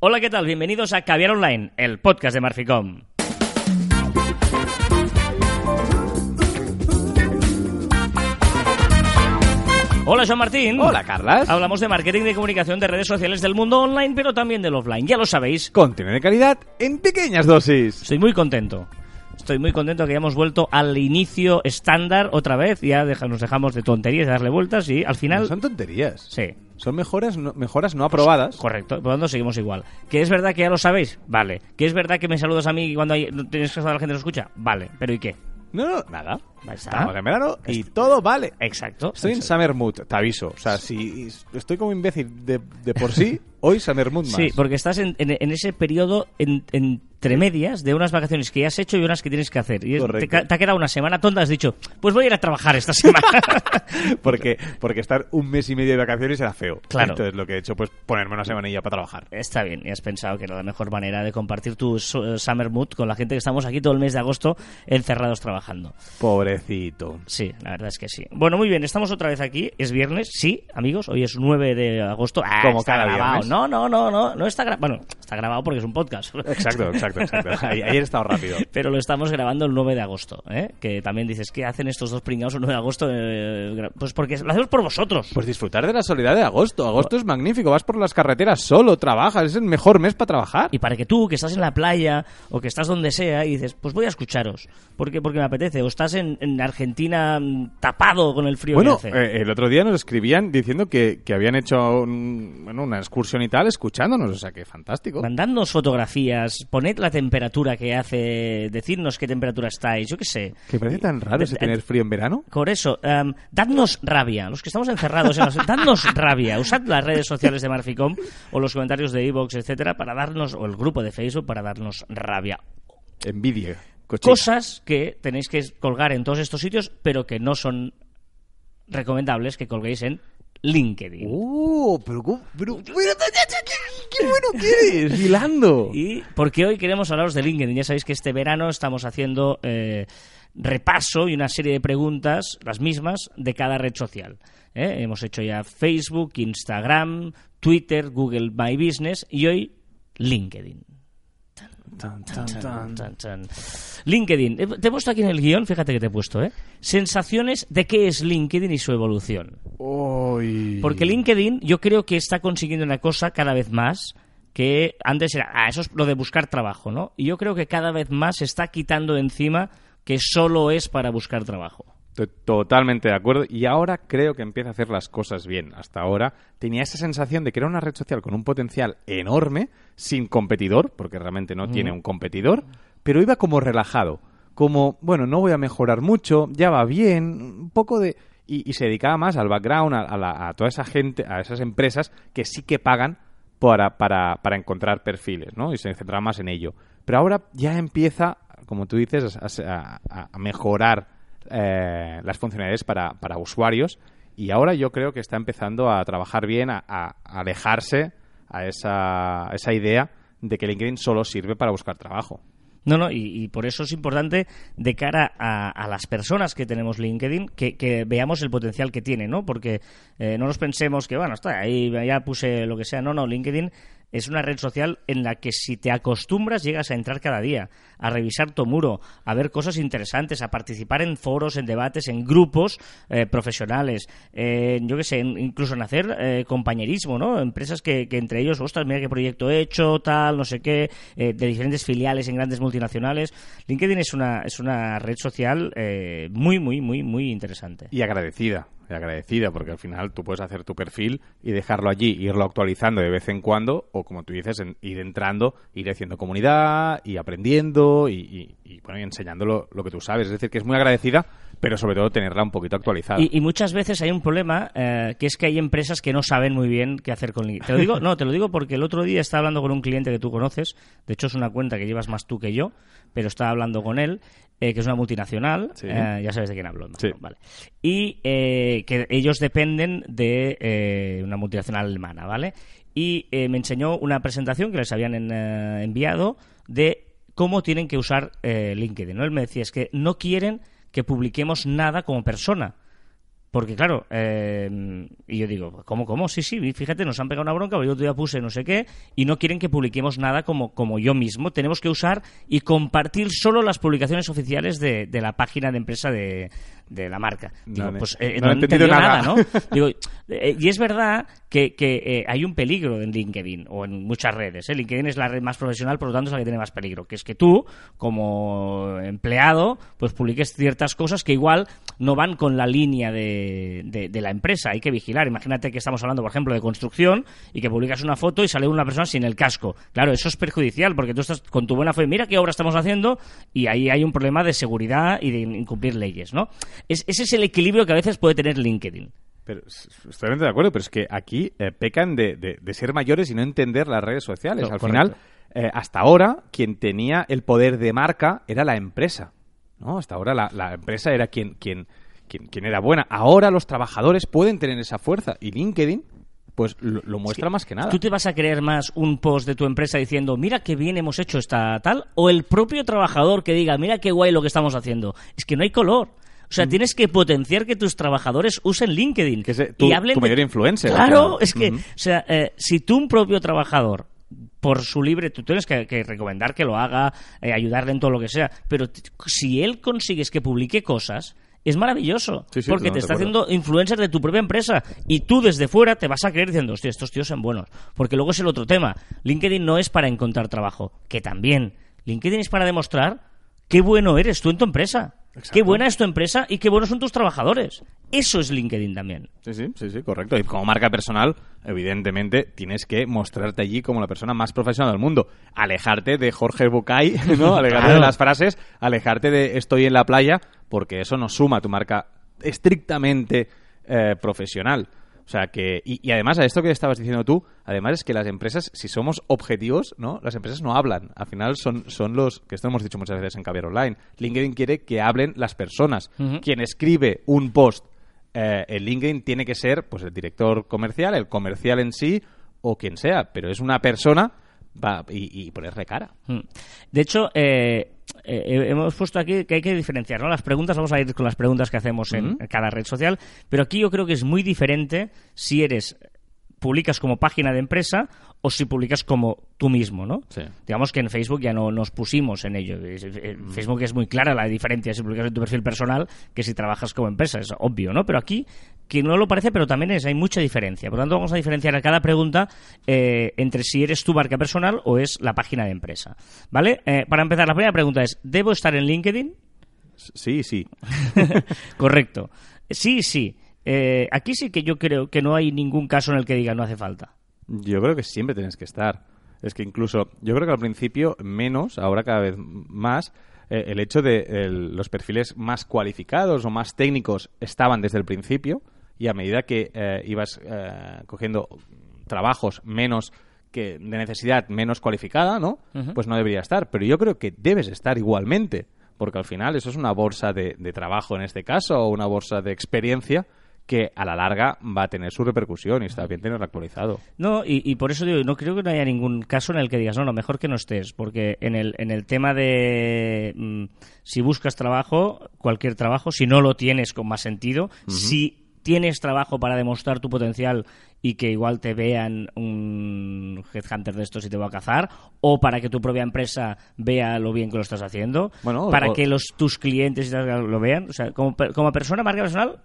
Hola, ¿qué tal? Bienvenidos a Caviar Online, el podcast de Marficom. Hola, Joan Martín. Hola, Carlas. Hablamos de marketing de comunicación de redes sociales del mundo online, pero también del offline. Ya lo sabéis. Contenido de calidad en pequeñas dosis. Estoy muy contento. Estoy muy contento que hayamos vuelto al inicio estándar otra vez. Ya deja- nos dejamos de tonterías, de darle vueltas y al final... No son tonterías. Sí, Son mejoras no, mejoras no aprobadas. correcto. Por lo tanto, seguimos igual. ¿Que es verdad que ya lo sabéis? Vale. ¿Que es verdad que me saludas a mí cuando hay- no tienes que saludar a la gente que lo escucha? Vale. ¿Pero y qué? No, no, nada. Estamos en verano y todo vale. Exacto. Estoy en. Summer Mood, te aviso. O sea, si estoy como imbécil de, de por sí, hoy Summer Mood más. Sí, porque estás en, en- en ese periodo en- entre medias de unas vacaciones que ya has hecho y unas que tienes que hacer. Y es- te, Correcto. ca- te ha quedado una semana tonta, has dicho, pues voy a ir a trabajar esta semana. porque, porque estar un mes y medio de vacaciones era feo. Claro. Entonces lo que he hecho, pues ponerme una semanilla para trabajar. Está bien, y has pensado que era la mejor manera de compartir tu su- summer mood con la gente que estamos aquí todo el mes de agosto encerrados trabajando. Pobrecito. Sí, la verdad es que sí. Bueno, muy bien, estamos otra vez aquí. Es viernes, sí, amigos. Hoy es 9 de agosto. Ah, Como está cada grabado. viernes. No, no, no, no, no está grabado. Bueno, está grabado porque es un podcast. Exacto, exacto, exacto. Ayer he estado rápido. Pero lo estamos grabando el 9 de agosto, ¿eh? Que también dices, ¿qué hacen estos dos pringados el 9 de agosto? Eh, pues porque lo hacemos por vosotros. Pues disfrutar de la soledad de agosto. Agosto es magnífico. Vas por las carreteras solo, trabajas. Es el mejor mes para trabajar. Y para que tú, que estás en la playa o que estás donde sea, y dices, pues voy a escucharos. ¿Por qué? Porque me apetece. O estás en, en Argentina mm, tapado con el frío Bueno, que hace. eh, el otro día nos escribían diciendo que, que habían hecho un- bueno, una excursión y tal escuchándonos, o sea que fantástico. Mandadnos fotografías, poned la temperatura que hace, decidnos qué temperatura estáis, yo qué sé. Que parece tan raro ese tener frío en verano. Por eso, em, dadnos rabia, los que estamos encerrados, en dadnos rabia. Usad las redes sociales de Marficom o los comentarios de Evox, etcétera, para darnos, o el grupo de Facebook para darnos rabia. Envidia. Cosas que tenéis que colgar en todos estos sitios, pero que no son recomendables que colguéis en LinkedIn. ¡Uh! Pero, ¿cómo? pero, pero, qué, qué bueno que eres! ¡Hilando! Y porque hoy queremos hablaros de LinkedIn. Ya sabéis que este verano estamos haciendo eh, repaso y una serie de preguntas, las mismas, de cada red social. ¿eh? Hemos hecho ya Facebook, Instagram, Twitter, Google My Business y hoy LinkedIn. Tan, tan, tan. Chan, chan. LinkedIn. Te he puesto aquí en el guion, fíjate que te he puesto, ¿eh? Sensaciones de qué es LinkedIn y su evolución. Porque LinkedIn yo creo que está consiguiendo una cosa cada vez más que antes era, ah, eso es lo de buscar trabajo, ¿no? Y yo creo que cada vez más se está quitando de encima que solo es para buscar trabajo. Estoy totalmente de acuerdo y ahora creo que empieza a hacer las cosas bien. Hasta ahora tenía esa sensación de que era una red social con un potencial enorme, sin competidor, porque realmente no tiene un competidor, pero iba como relajado, como, bueno, no voy a mejorar mucho, ya va bien, un poco de... Y, y se dedicaba más al background, a, a la- a toda esa gente, a esas empresas que sí que pagan para, para, para encontrar perfiles, ¿no? Y se centraba más en ello. Pero ahora ya empieza, como tú dices, a mejorar eh, las funcionalidades para, para usuarios y ahora yo creo que está empezando a trabajar bien, a, a- alejarse a esa, esa idea de que LinkedIn solo sirve para buscar trabajo. No, no, y, por eso es importante de cara a, las personas que tenemos LinkedIn que, que veamos el potencial que tiene, ¿no? Porque eh, no nos pensemos que, bueno, está ahí, ya puse lo que sea. No, no, LinkedIn es una red social en la que si te acostumbras llegas a entrar cada día, a revisar tu muro, a ver cosas interesantes, a participar en foros, en debates, en grupos eh, profesionales, eh, yo qué sé, incluso en hacer eh, compañerismo, ¿no? Empresas que, que entre ellos, ostras, mira qué proyecto he hecho, tal, no sé qué, eh, de diferentes filiales en grandes multinacionales. LinkedIn es una, es una red social eh, muy, muy, muy, muy interesante. Y agradecida, agradecida, porque al final tú puedes hacer tu perfil y dejarlo allí, irlo actualizando de vez en cuando, o como tú dices, en- ir entrando, ir haciendo comunidad y aprendiendo y, y- bueno, y enseñando lo, que tú sabes. Es decir, que es muy agradecida, pero sobre todo tenerla un poquito actualizada. Y, y muchas veces hay un problema eh, que es que hay empresas que no saben muy bien qué hacer con LinkedIn. Te lo digo, no, te lo digo porque el otro día estaba hablando con un cliente que tú conoces. De hecho, es una cuenta que llevas más tú que yo, pero estaba hablando con él, eh, que es una multinacional. Sí. eh, ya sabes de quién hablo. Sí. Vale. Y eh, que ellos dependen de eh, una multinacional alemana, ¿vale? Y eh, me enseñó una presentación que les habían en- enviado de cómo tienen que usar eh, LinkedIn. ¿no? Él me decía, es que no quieren que publiquemos nada como persona Porque, claro, eh, y yo digo, ¿cómo, cómo? Sí, sí, fíjate, nos han pegado una bronca, yo todavía puse no sé qué, y no quieren que publiquemos nada como, como yo mismo. Tenemos que usar y compartir solo las publicaciones oficiales de, de la página de empresa de, de la marca. Digo, No, pues no eh, he no, he entendido nada. nada, ¿no? Digo, eh, y es verdad que, que, eh, hay un peligro en LinkedIn o en muchas redes. ¿eh? LinkedIn es la red más profesional, por lo tanto es la que tiene más peligro. Que es que tú, como empleado, pues publiques ciertas cosas que igual no van con la línea de, de- de la empresa. Hay que vigilar. Imagínate que estamos hablando, por ejemplo, de construcción y que publicas una foto y sale una persona sin el casco. Claro, eso es perjudicial porque tú estás con tu buena fe, mira qué obra estamos haciendo y ahí hay un problema de seguridad y de incumplir leyes, ¿no? Es- ese es el equilibrio que a veces puede tener LinkedIn. Pero, estoy totalmente de acuerdo, pero es que aquí eh, pecan de, de- de ser mayores y no entender las redes sociales. No, Al correcto. final, eh, hasta ahora, quien tenía el poder de marca era la empresa. ¿no? Hasta ahora la, la empresa era quien, quien, quien, quien era buena. Ahora los trabajadores pueden tener esa fuerza y LinkedIn pues lo, lo muestra más que nada. ¿Tú te vas a creer más un post de tu empresa diciendo, mira qué bien hemos hecho esta tal? ¿O el propio trabajador que diga, mira qué guay lo que estamos haciendo? Es que no hay color. O sea, tienes que potenciar que tus trabajadores usen LinkedIn. Mm. Que es tu- y hablen tu de- mayor influencer, Claro, es que, o sea, eh, si tú un propio trabajador por su libre, tú tienes que, que recomendar que lo haga, eh, ayudarle en todo lo que sea, pero si él consigues que publique cosas, es maravilloso, Sí, sí, porque te está de haciendo influencer de tu propia empresa y tú desde fuera te vas a creer diciendo, hostia, estos tíos son buenos. Porque luego es el otro tema. LinkedIn no es para encontrar trabajo, que también. LinkedIn es para demostrar qué bueno eres tú en tu empresa. Qué buena es tu empresa y qué buenos son tus trabajadores. Eso es LinkedIn también. Sí, sí, sí, sí, correcto. Y como marca personal, evidentemente, tienes que mostrarte allí como la persona más profesional del mundo. Alejarte de Jorge Bucay, ¿no? Alejarte Claro. de las frases, alejarte de estoy en la playa, porque eso no suma a tu marca estrictamente eh, profesional. O sea que, y, y además a esto que estabas diciendo tú, además es que las empresas, si somos objetivos, ¿no? Las empresas no hablan. Al final son, son los, que esto hemos dicho muchas veces en Caviar Online, LinkedIn quiere que hablen las personas. Quien escribe un post eh, en LinkedIn tiene que ser pues el director comercial, el comercial en sí o quien sea, pero es una persona va, y, y ponerle cara. Mm. De hecho, eh, eh, hemos puesto aquí que hay que diferenciar, ¿no? Las preguntas, vamos a ir con las preguntas que hacemos en cada red social, pero aquí yo creo que es muy diferente si eres publicas como página de empresa o si publicas como tú mismo, ¿no? Sí. Digamos que en Facebook ya no nos pusimos en ello. En Facebook es muy clara la diferencia si publicas en tu perfil personal que si trabajas como empresa, es obvio, ¿no? Pero aquí, que no lo parece, pero también es, hay mucha diferencia. Por lo tanto, vamos a diferenciar a cada pregunta eh, entre si eres tu marca personal o es la página de empresa. ¿Vale? Eh, para empezar, la primera pregunta es, ¿debo estar en LinkedIn? Sí, sí. Correcto. Sí, sí. Eh, aquí sí que yo creo que no hay ningún caso en el que diga no hace falta. Yo creo que siempre tienes que estar. Es que incluso, yo creo que al principio menos, ahora cada vez más, eh, el hecho de el- los perfiles más cualificados o más técnicos estaban desde el principio y a medida que eh, ibas eh, cogiendo trabajos menos que de necesidad menos cualificada, ¿no? Pues no debería estar. Pero yo creo que debes estar igualmente, porque al final eso es una bolsa de, de trabajo en este caso o una bolsa de experiencia que a la larga va a tener su repercusión y está bien tenerlo actualizado. No, y, y por eso digo, no creo que no haya ningún caso en el que digas, no, no, mejor que no estés, porque en el, en el tema de mm, si buscas trabajo, cualquier trabajo, si no lo tienes con más sentido, si tienes trabajo para demostrar tu potencial y que igual te vean un headhunter de estos y te va a cazar, o para que tu propia empresa vea lo bien que lo estás haciendo, Bueno, para o- que los tus clientes lo vean, o sea, como, como persona, marca personal,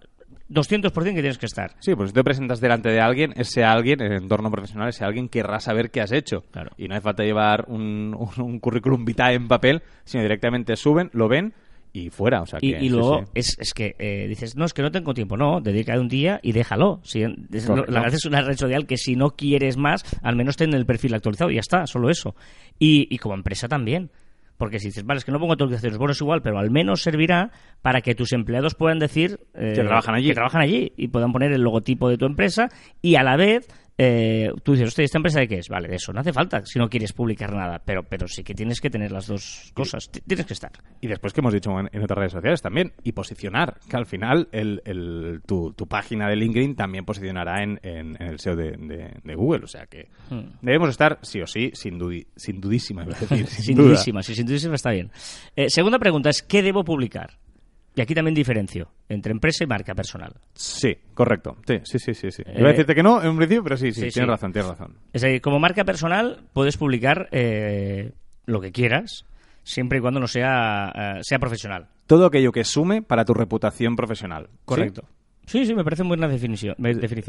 200% que tienes que estar. Sí, pues si te presentas delante de alguien, ese alguien, en el entorno profesional, ese alguien querrá saber qué has hecho. Claro. Y no hace falta llevar un, un- un currículum vitae en papel, sino directamente suben, lo ven y fuera. O sea Y, que, y luego sí. Es, es que eh, dices, no, es que no tengo tiempo. No, dedica un día y déjalo. Si, es- Correcto. la verdad es una red social que si no quieres más, al menos ten el perfil actualizado y ya está, solo eso. Y, y como empresa también. Porque si dices, vale, es que no pongo actualizaciones, bueno, es igual, pero al menos servirá para que tus empleados puedan decir eh, Que trabajan allí. que trabajan allí y puedan poner el logotipo de tu empresa y a la vez eh, tú dices, hostia, ¿esta empresa de qué es? Vale, de eso no hace falta si no quieres publicar nada, pero, pero sí que tienes que tener las dos cosas, T- tienes que estar. Y después que hemos dicho en, en otras redes sociales también, y posicionar, que al final el, el- tu, tu página de LinkedIn también posicionará en, en- en el SEO de, de- de Google. O sea que Hmm. debemos estar, sí o sí, sin, dudi- sin dudísima, decir. Sin duda. dudísima, sí, sin dudísima está bien. Eh, segunda pregunta es, ¿qué debo publicar? Y aquí también diferencio entre empresa y marca personal. Sí, correcto. Sí, sí, sí, sí. sí. Eh, Iba a decirte que no en un principio, pero sí, sí, sí, tienes sí. razón, tienes razón. Es decir, como marca personal puedes publicar eh, lo que quieras, siempre y cuando no sea, eh, sea profesional. Todo aquello que sume para tu reputación profesional. Correcto. Sí, sí, me parece buena definición.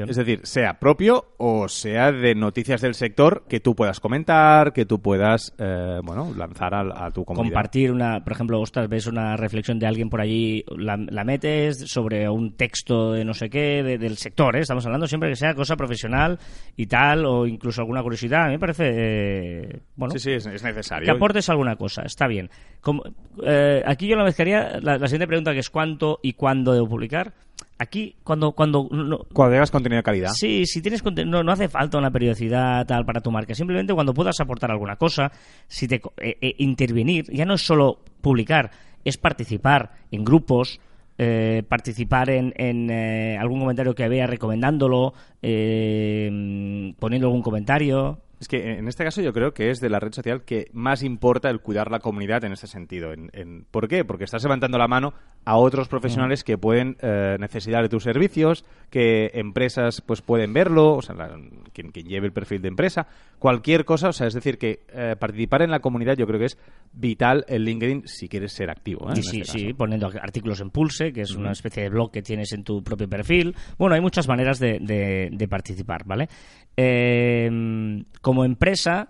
Es decir, sea propio o sea de noticias del sector que tú puedas comentar, que tú puedas, eh, bueno, lanzar a, a tu comunidad. compartir una, por ejemplo, ostras, ves una reflexión de alguien por allí, la, la metes sobre un texto de no sé qué, de- del sector, ¿eh? estamos hablando siempre que sea cosa profesional y tal, o incluso alguna curiosidad, a mí me parece, eh, bueno, Sí, sí, es, es necesario. que aportes alguna cosa, está bien. Como- eh, aquí yo la mezclaría, la, la siguiente pregunta que es cuánto y cuándo debo publicar. Aquí, cuando, cuando no, Cuando hagas contenido de calidad. Sí, si tienes no, no hace falta una periodicidad tal para tu marca. Simplemente cuando puedas aportar alguna cosa, si te eh, eh, intervenir, ya no es solo publicar, es participar en grupos, eh, participar en, en, eh, algún comentario que vea recomendándolo, eh, poniendo algún comentario. Es que en este caso yo creo que es de la red social que más importa el cuidar la comunidad en este sentido. En, en- ¿Por qué? Porque estás levantando la mano a otros profesionales que pueden eh, necesitar de tus servicios, que empresas pues pueden verlo, o sea, la- quien, quien lleve el perfil de empresa, cualquier cosa, o sea, es decir, que eh, participar en la comunidad yo creo que es vital en LinkedIn si quieres ser activo. ¿eh? Y sí, este sí, poniendo artículos en Pulse, que es una especie de blog que tienes en tu propio perfil. Bueno, hay muchas maneras de, de- de participar, ¿vale? Eh, como empresa,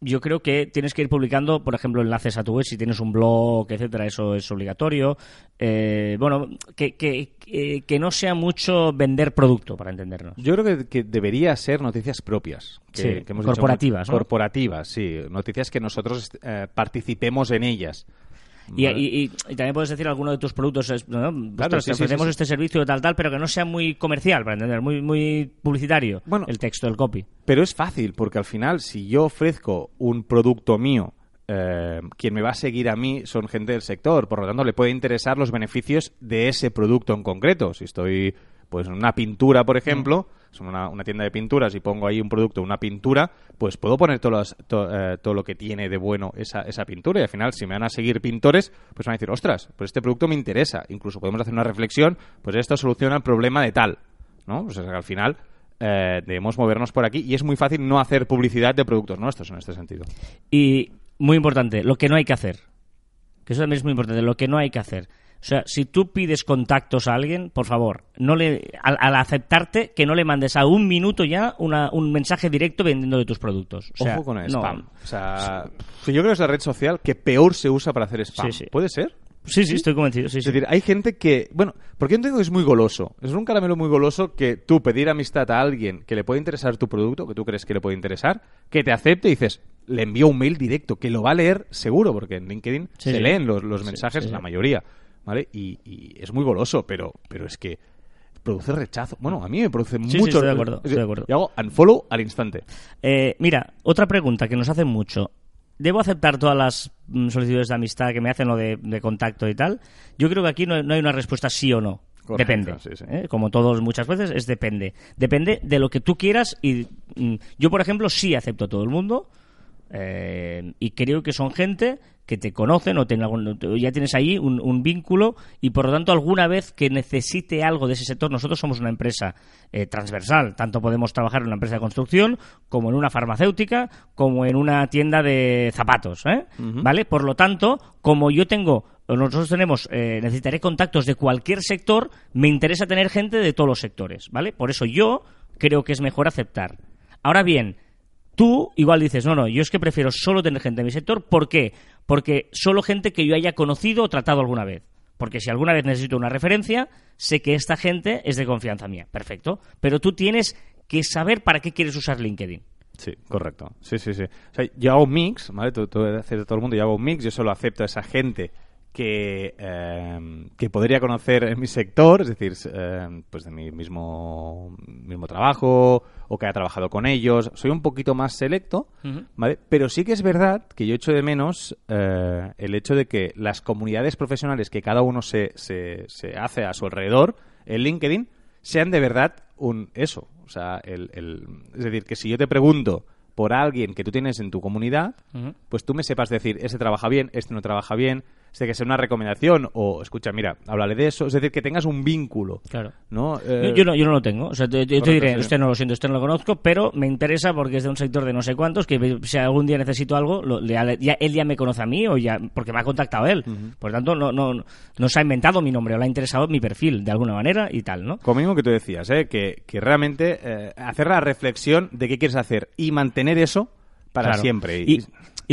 yo creo que tienes que ir publicando, por ejemplo, enlaces a tu web, si tienes un blog, etcétera, eso es obligatorio. Eh, bueno, que, que, que- que no sea mucho vender producto, para entendernos. Yo creo que, debería ser noticias propias. Que, Sí, hemos corporativas. Corporativas, sí. Noticias que nosotros eh, participemos en ellas. Y, Vale. y- y- y también puedes decir alguno de tus productos, es, ¿no? Sí, ofrecemos sí, sí. este servicio tal, tal, pero que no sea muy comercial, para entender, muy, muy publicitario Bueno. el texto, el copy. Pero es fácil, porque al final, si yo ofrezco un producto mío, eh, quien me va a seguir a mí son gente del sector, por lo tanto, le puede interesar los beneficios de ese producto en concreto. Si estoy, pues, en una pintura, por ejemplo, es una, una tienda de pinturas y pongo ahí un producto, una pintura, pues puedo poner todo, las- eh, todo lo que tiene de bueno esa, esa pintura. Y al final, si me van a seguir pintores, pues van a decir, ostras, pues este producto me interesa. Incluso podemos hacer una reflexión, pues esto soluciona el problema de tal. ¿no? Pues es que al final eh, debemos movernos por aquí y es muy fácil no hacer publicidad de productos nuestros en este sentido. Y muy importante, lo que no hay que hacer. Que eso también es muy importante, lo que no hay que hacer. O sea, si tú pides contactos a alguien, por favor, no le, al, al aceptarte, que no le mandes a un minuto ya una- un mensaje directo vendiendo de tus productos. O sea, Ojo con el no. spam. O sea, yo creo que es la red social que peor se usa para hacer spam. Sí, sí. ¿Puede ser? Sí, sí, estoy convencido. Sí, Es sí. decir, hay gente que, bueno, porque yo tengo que es muy goloso. Es un caramelo muy goloso que tú pedir amistad a alguien que le puede interesar tu producto, que tú crees que le puede interesar, que te acepte y dices, le envío un mail directo, que lo va a leer seguro, porque en LinkedIn Sí, se leen los, los mensajes, la mayoría, ¿vale? Y, y es muy goloso, pero, pero es que produce rechazo. Bueno, a mí me produce sí, mucho estoy de acuerdo, estoy de acuerdo. Y hago unfollow al instante. Eh, mira, otra pregunta que nos hacen mucho. ¿Debo aceptar todas las mm, solicitudes de amistad que me hacen o de, de contacto y tal? Yo creo que aquí no, no hay una respuesta sí o no. Correcto, depende. sí, sí. ¿eh? Como todos muchas veces, es depende. Depende de lo que tú quieras y mm, yo, por ejemplo, sí acepto a todo el mundo eh, y creo que son gente que te conocen o algún- ya tienes ahí un, un vínculo y por lo tanto alguna vez que necesite algo de ese sector, nosotros somos una empresa eh, transversal, tanto podemos trabajar en una empresa de construcción como en una farmacéutica como en una tienda de zapatos, ¿eh? ¿vale? Por lo tanto, como yo tengo nosotros tenemos, eh, necesitaré contactos de cualquier sector, me interesa tener gente de todos los sectores, ¿vale? Por eso yo creo que es mejor aceptar. Ahora bien, Tú igual dices, no, no, yo es que prefiero solo tener gente de mi sector. ¿Por qué? Porque solo gente que yo haya conocido o tratado alguna vez. Porque si alguna vez necesito una referencia, sé que esta gente es de confianza mía. Perfecto. Pero tú tienes que saber para qué quieres usar LinkedIn. Sí, correcto. Sí, sí, sí. O sea, yo hago un mix, ¿vale? Todo, todo, de todo el mundo, yo hago un mix, yo solo acepto a esa gente que, eh, que podría conocer en mi sector, es decir, eh, pues de mi mismo, mismo trabajo o que haya trabajado con ellos. Soy un poquito más selecto, ¿vale? Pero sí que es verdad que yo echo de menos eh, el hecho de que las comunidades profesionales que cada uno se, se, se hace a su alrededor en LinkedIn sean de verdad un eso. O sea, el, el- es decir, que si yo te pregunto por alguien que tú tienes en tu comunidad, pues tú me sepas decir, este trabaja bien, este no trabaja bien, que sea una recomendación o, escucha, mira, háblale de eso. Es decir, que tengas un vínculo. Claro. ¿no? Yo, Eh, yo no, yo no lo tengo. O sea, te, yo te diré, sí. usted no lo siento, usted no lo conozco, pero me interesa porque es de un sector de no sé cuántos, que si algún día necesito algo, lo- le- ya, él ya me conoce a mí o ya, porque me ha contactado él. Por tanto, no, no, no se ha inventado mi nombre o le ha interesado mi perfil de alguna manera y tal, ¿no? Como mismo que tú decías, ¿eh? que, que realmente eh, hacer la reflexión de qué quieres hacer y mantener eso para Claro. siempre. Y, y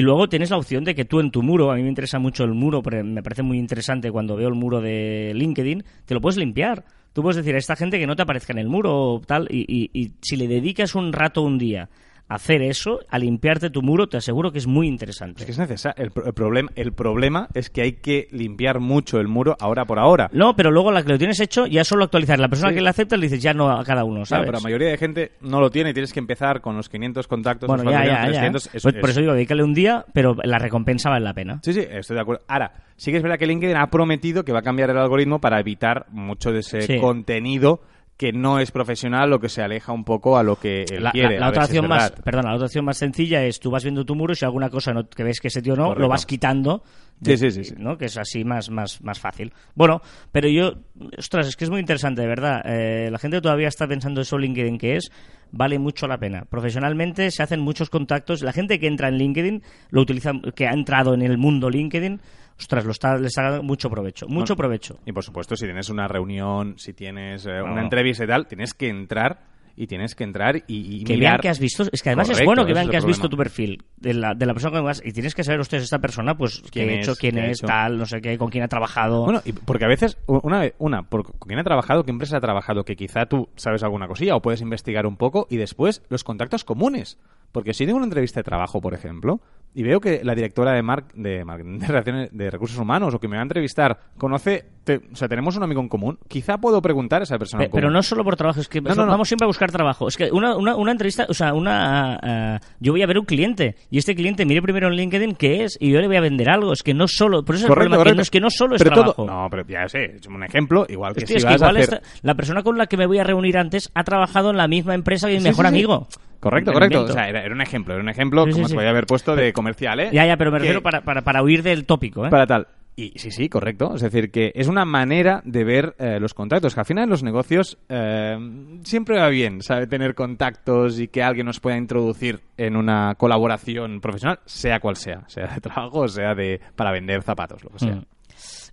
luego tienes la opción de que tú en tu muro, a mí me interesa mucho el muro, me parece muy interesante cuando veo el muro de LinkedIn, te lo puedes limpiar. Tú puedes decir a esta gente que no te aparezca en el muro o tal, y, y- y si le dedicas un rato un día hacer eso, a limpiarte tu muro, te aseguro que es muy interesante. Es que es necesario. El, pro- el problema, el problema es que hay que limpiar mucho el muro ahora por ahora. No, pero luego la que lo tienes hecho, ya solo actualizar. La persona Sí. que le acepta le dices ya no a cada uno, Claro, ¿sabes? pero la mayoría de gente no lo tiene y tienes que empezar con los 500 contactos. bueno, los ya, 400, ya, ya. 300, es- Pues por es- eso digo, dedícale un día, pero la recompensa vale la pena. Sí, sí, estoy de acuerdo. Ahora, sí que es verdad que LinkedIn ha prometido que va a cambiar el algoritmo para evitar mucho de ese Sí. contenido que no es profesional o que se aleja un poco a lo que él La, quiere. la- otra opción más, perdona, la otra opción más sencilla es tú vas viendo tu muro y si alguna cosa no- que ves que ese tío no, Correcto. lo vas quitando. Sí, sí, sí, sí. ¿no? Que es así más, más, más fácil. Bueno, pero yo, ostras, es que es muy interesante, de verdad. Eh, la gente todavía está pensando eso LinkedIn que es, vale mucho la pena. Profesionalmente se hacen muchos contactos. La gente que entra en LinkedIn, lo utiliza, que ha entrado en el mundo LinkedIn, ostras, lo está, le dando mucho provecho, mucho provecho. Y por supuesto, si tienes una reunión, si tienes eh, No. una entrevista y tal, tienes que entrar y tienes que entrar y, y que mirar. vean que has visto, es que además es bueno que vean que has visto tu perfil de la, de la persona que vas y tienes que saber, ustedes, esta persona, pues, ¿Quién qué ha hecho, quién ¿Qué ha es, hecho? tal, no sé qué, con quién ha trabajado. Bueno, y porque a veces, una, vez- una por, con quién ha trabajado, qué empresa ha trabajado, que quizá tú sabes alguna cosilla o puedes investigar un poco y después los contactos comunes. Porque si tengo una entrevista de trabajo, por ejemplo, y veo que la directora de, mar- de, de, relaciones- de recursos humanos o que me va a entrevistar conoce, te- o sea, tenemos un amigo en común, quizá puedo preguntar a esa persona Pe- en común. pero no solo por trabajo, es que No, no, no. vamos siempre a buscar trabajo. Es que una, una, una entrevista, o sea, una ah, yo voy a ver un cliente y este cliente mire primero en LinkedIn qué es y yo le voy a vender algo. Es que no solo, por eso es el Correcto, problema, que no, es que no solo es Pero trabajo. todo- no, pero ya sé, es un ejemplo, igual que Hostia, si es que vas a igual hacer... esta- la persona con la que me voy a reunir antes ha trabajado en la misma empresa que mi Sí, mejor sí, sí. amigo. Correcto, correcto. O sea, era, era un ejemplo, era un ejemplo Sí, sí, como sí. se podía haber puesto de comercial, ¿eh? Ya, ya, pero me refiero para, para, para huir del tópico, ¿eh? para tal. Y sí, sí, correcto. Es decir, que es una manera de ver eh, los contactos. Que al final en los negocios eh, siempre va bien, ¿sabe? Tener contactos y que alguien nos pueda introducir en una colaboración profesional, sea cual sea. Sea de trabajo sea de para vender zapatos, lo que sea. Mm.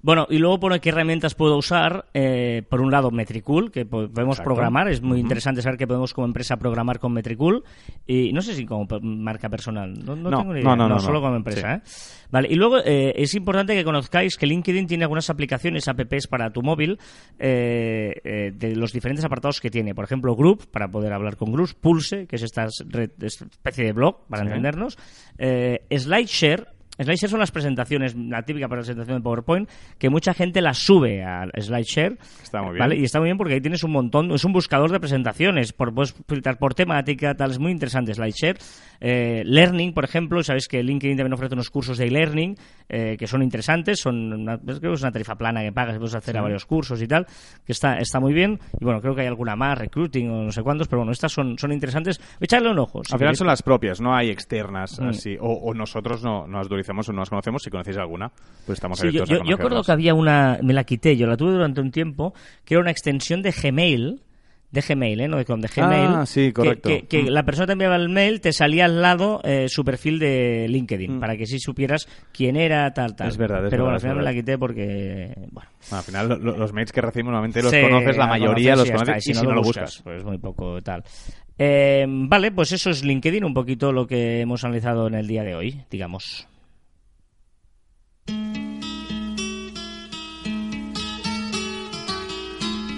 Bueno, y luego pone qué herramientas puedo usar. Eh, por un lado, Metricool, que po- podemos Exacto. programar. Es muy interesante saber que podemos como empresa programar con Metricool. Y no sé si como marca personal. No, no No, tengo ni no, idea. no, no, solo como empresa. ¿eh? Vale, y luego eh, es importante que conozcáis que LinkedIn tiene algunas aplicaciones, apps para tu móvil, eh, eh, de los diferentes apartados que tiene. Por ejemplo, Group, para poder hablar con Groups. Pulse, que es esta red- especie de blog, para Sí. entendernos. Eh, SlideShare, SlideShare son las presentaciones, la típica presentación de PowerPoint, que mucha gente las sube a SlideShare. Está muy bien. ¿vale? Y está muy bien porque ahí tienes un montón, es un buscador de presentaciones, por, puedes filtrar por temática, tal, es muy interesante SlideShare. Eh, learning, por ejemplo, sabéis que LinkedIn también ofrece unos cursos de e-learning eh, que son interesantes, son una, creo que es una tarifa plana que pagas, puedes hacer a varios cursos y tal, que está, está muy bien. Y bueno, creo que hay alguna más, recruiting o no sé cuántos, pero bueno, estas son, son interesantes. Echarle un ojo. si Al final queréis. son las propias, no hay externas Mm. así. O, o nosotros no, no las o no las conocemos. Si conocéis alguna, pues estamos Sí, yo, abiertos a yo, yo acuerdo conocerlas. que había una, me la quité, yo la tuve durante un tiempo, que era una extensión de Gmail, de Gmail, ¿eh? no de Chrome, de Gmail. Ah, sí, que- correcto. Que, que Mm. la persona te enviaba el mail, te salía al lado eh, su perfil de LinkedIn, Mm. para que sí supieras quién era, tal, tal. Es verdad, es Pero bueno, verdad, al es final me la quité porque, bueno. Bueno, al final, lo- lo- los mails que recibimos normalmente los Sí, conoces, la mayoría conoces los y está, conoces. Y si no lo buscas. Pues muy poco tal. Eh, vale, pues eso es LinkedIn, un poquito lo que hemos analizado en el día de hoy, digamos.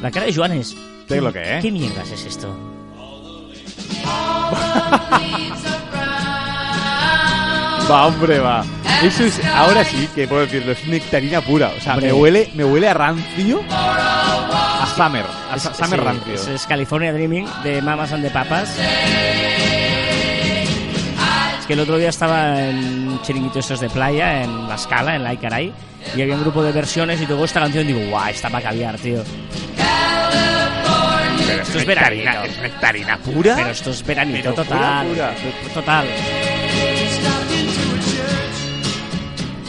La cara de. ¿Qué es lo que, eh? ¿Qué mierdas es esto? Va, hombre, va. Eso es, ahora sí que puedo decirlo, es nectarina pura. O sea, Hombre. me huele, me huele a rancio, a Summer, a Sa- Summer Sí, rancio. Es, es California Dreaming de Mamas and the Papas. Es que el otro día estaba en un chiringuito estos de playa, en La Scala, en La Icaray, y había un grupo de versiones y tocó esta canción y digo, guau, está para caviar, tío. Pero esto es veranito. ¿Es nectarina pura? Pero esto es veranito Pero total. pura, Total.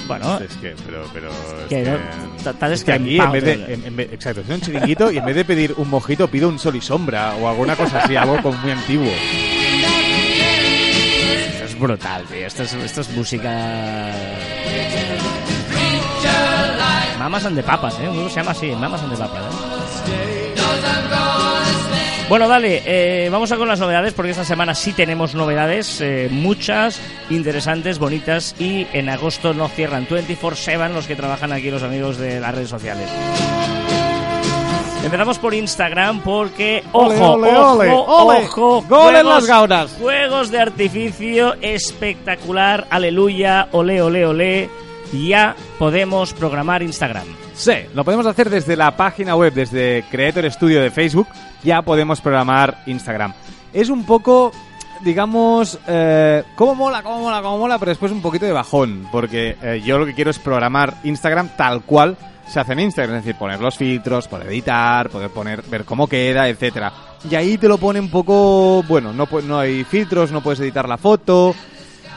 Bueno, ¿no? Es que, pero, pero... es Que no- ta- ta es que aquí, en vez de... en- en vez- exacto, es un chiringuito y en vez de pedir un mojito pido un sol y sombra o alguna cosa así, algo como muy antiguo. Esto es brutal, tío. Esto es, esto es música. Mamas and the Papas, ¿eh? Un grupo se llama así, Mamas and the Papas, ¿eh? Bueno, dale, eh, vamos a con las novedades porque esta semana sí tenemos novedades, eh, muchas, interesantes, bonitas y en agosto no cierran 24/7 los que trabajan aquí los amigos de las redes sociales. Empezamos por Instagram porque, ojo, Ole, ole, ojo, ole, ojo, Gol en las gaunas. Juegos de artificio espectacular, aleluya, ole, ole, ole. Ya podemos programar Instagram. Sí, lo podemos hacer desde la página web, desde Creator Studio de Facebook, ya podemos programar Instagram. Es un poco, digamos, eh, cómo mola, cómo mola, cómo mola, pero después un poquito de bajón, porque eh, yo lo que quiero es programar Instagram tal cual se hace en Instagram, es decir, poner los filtros, poder editar, poder poner, ver cómo queda, etcétera. Y ahí te lo pone un poco, bueno, no, no hay filtros, no puedes editar la foto.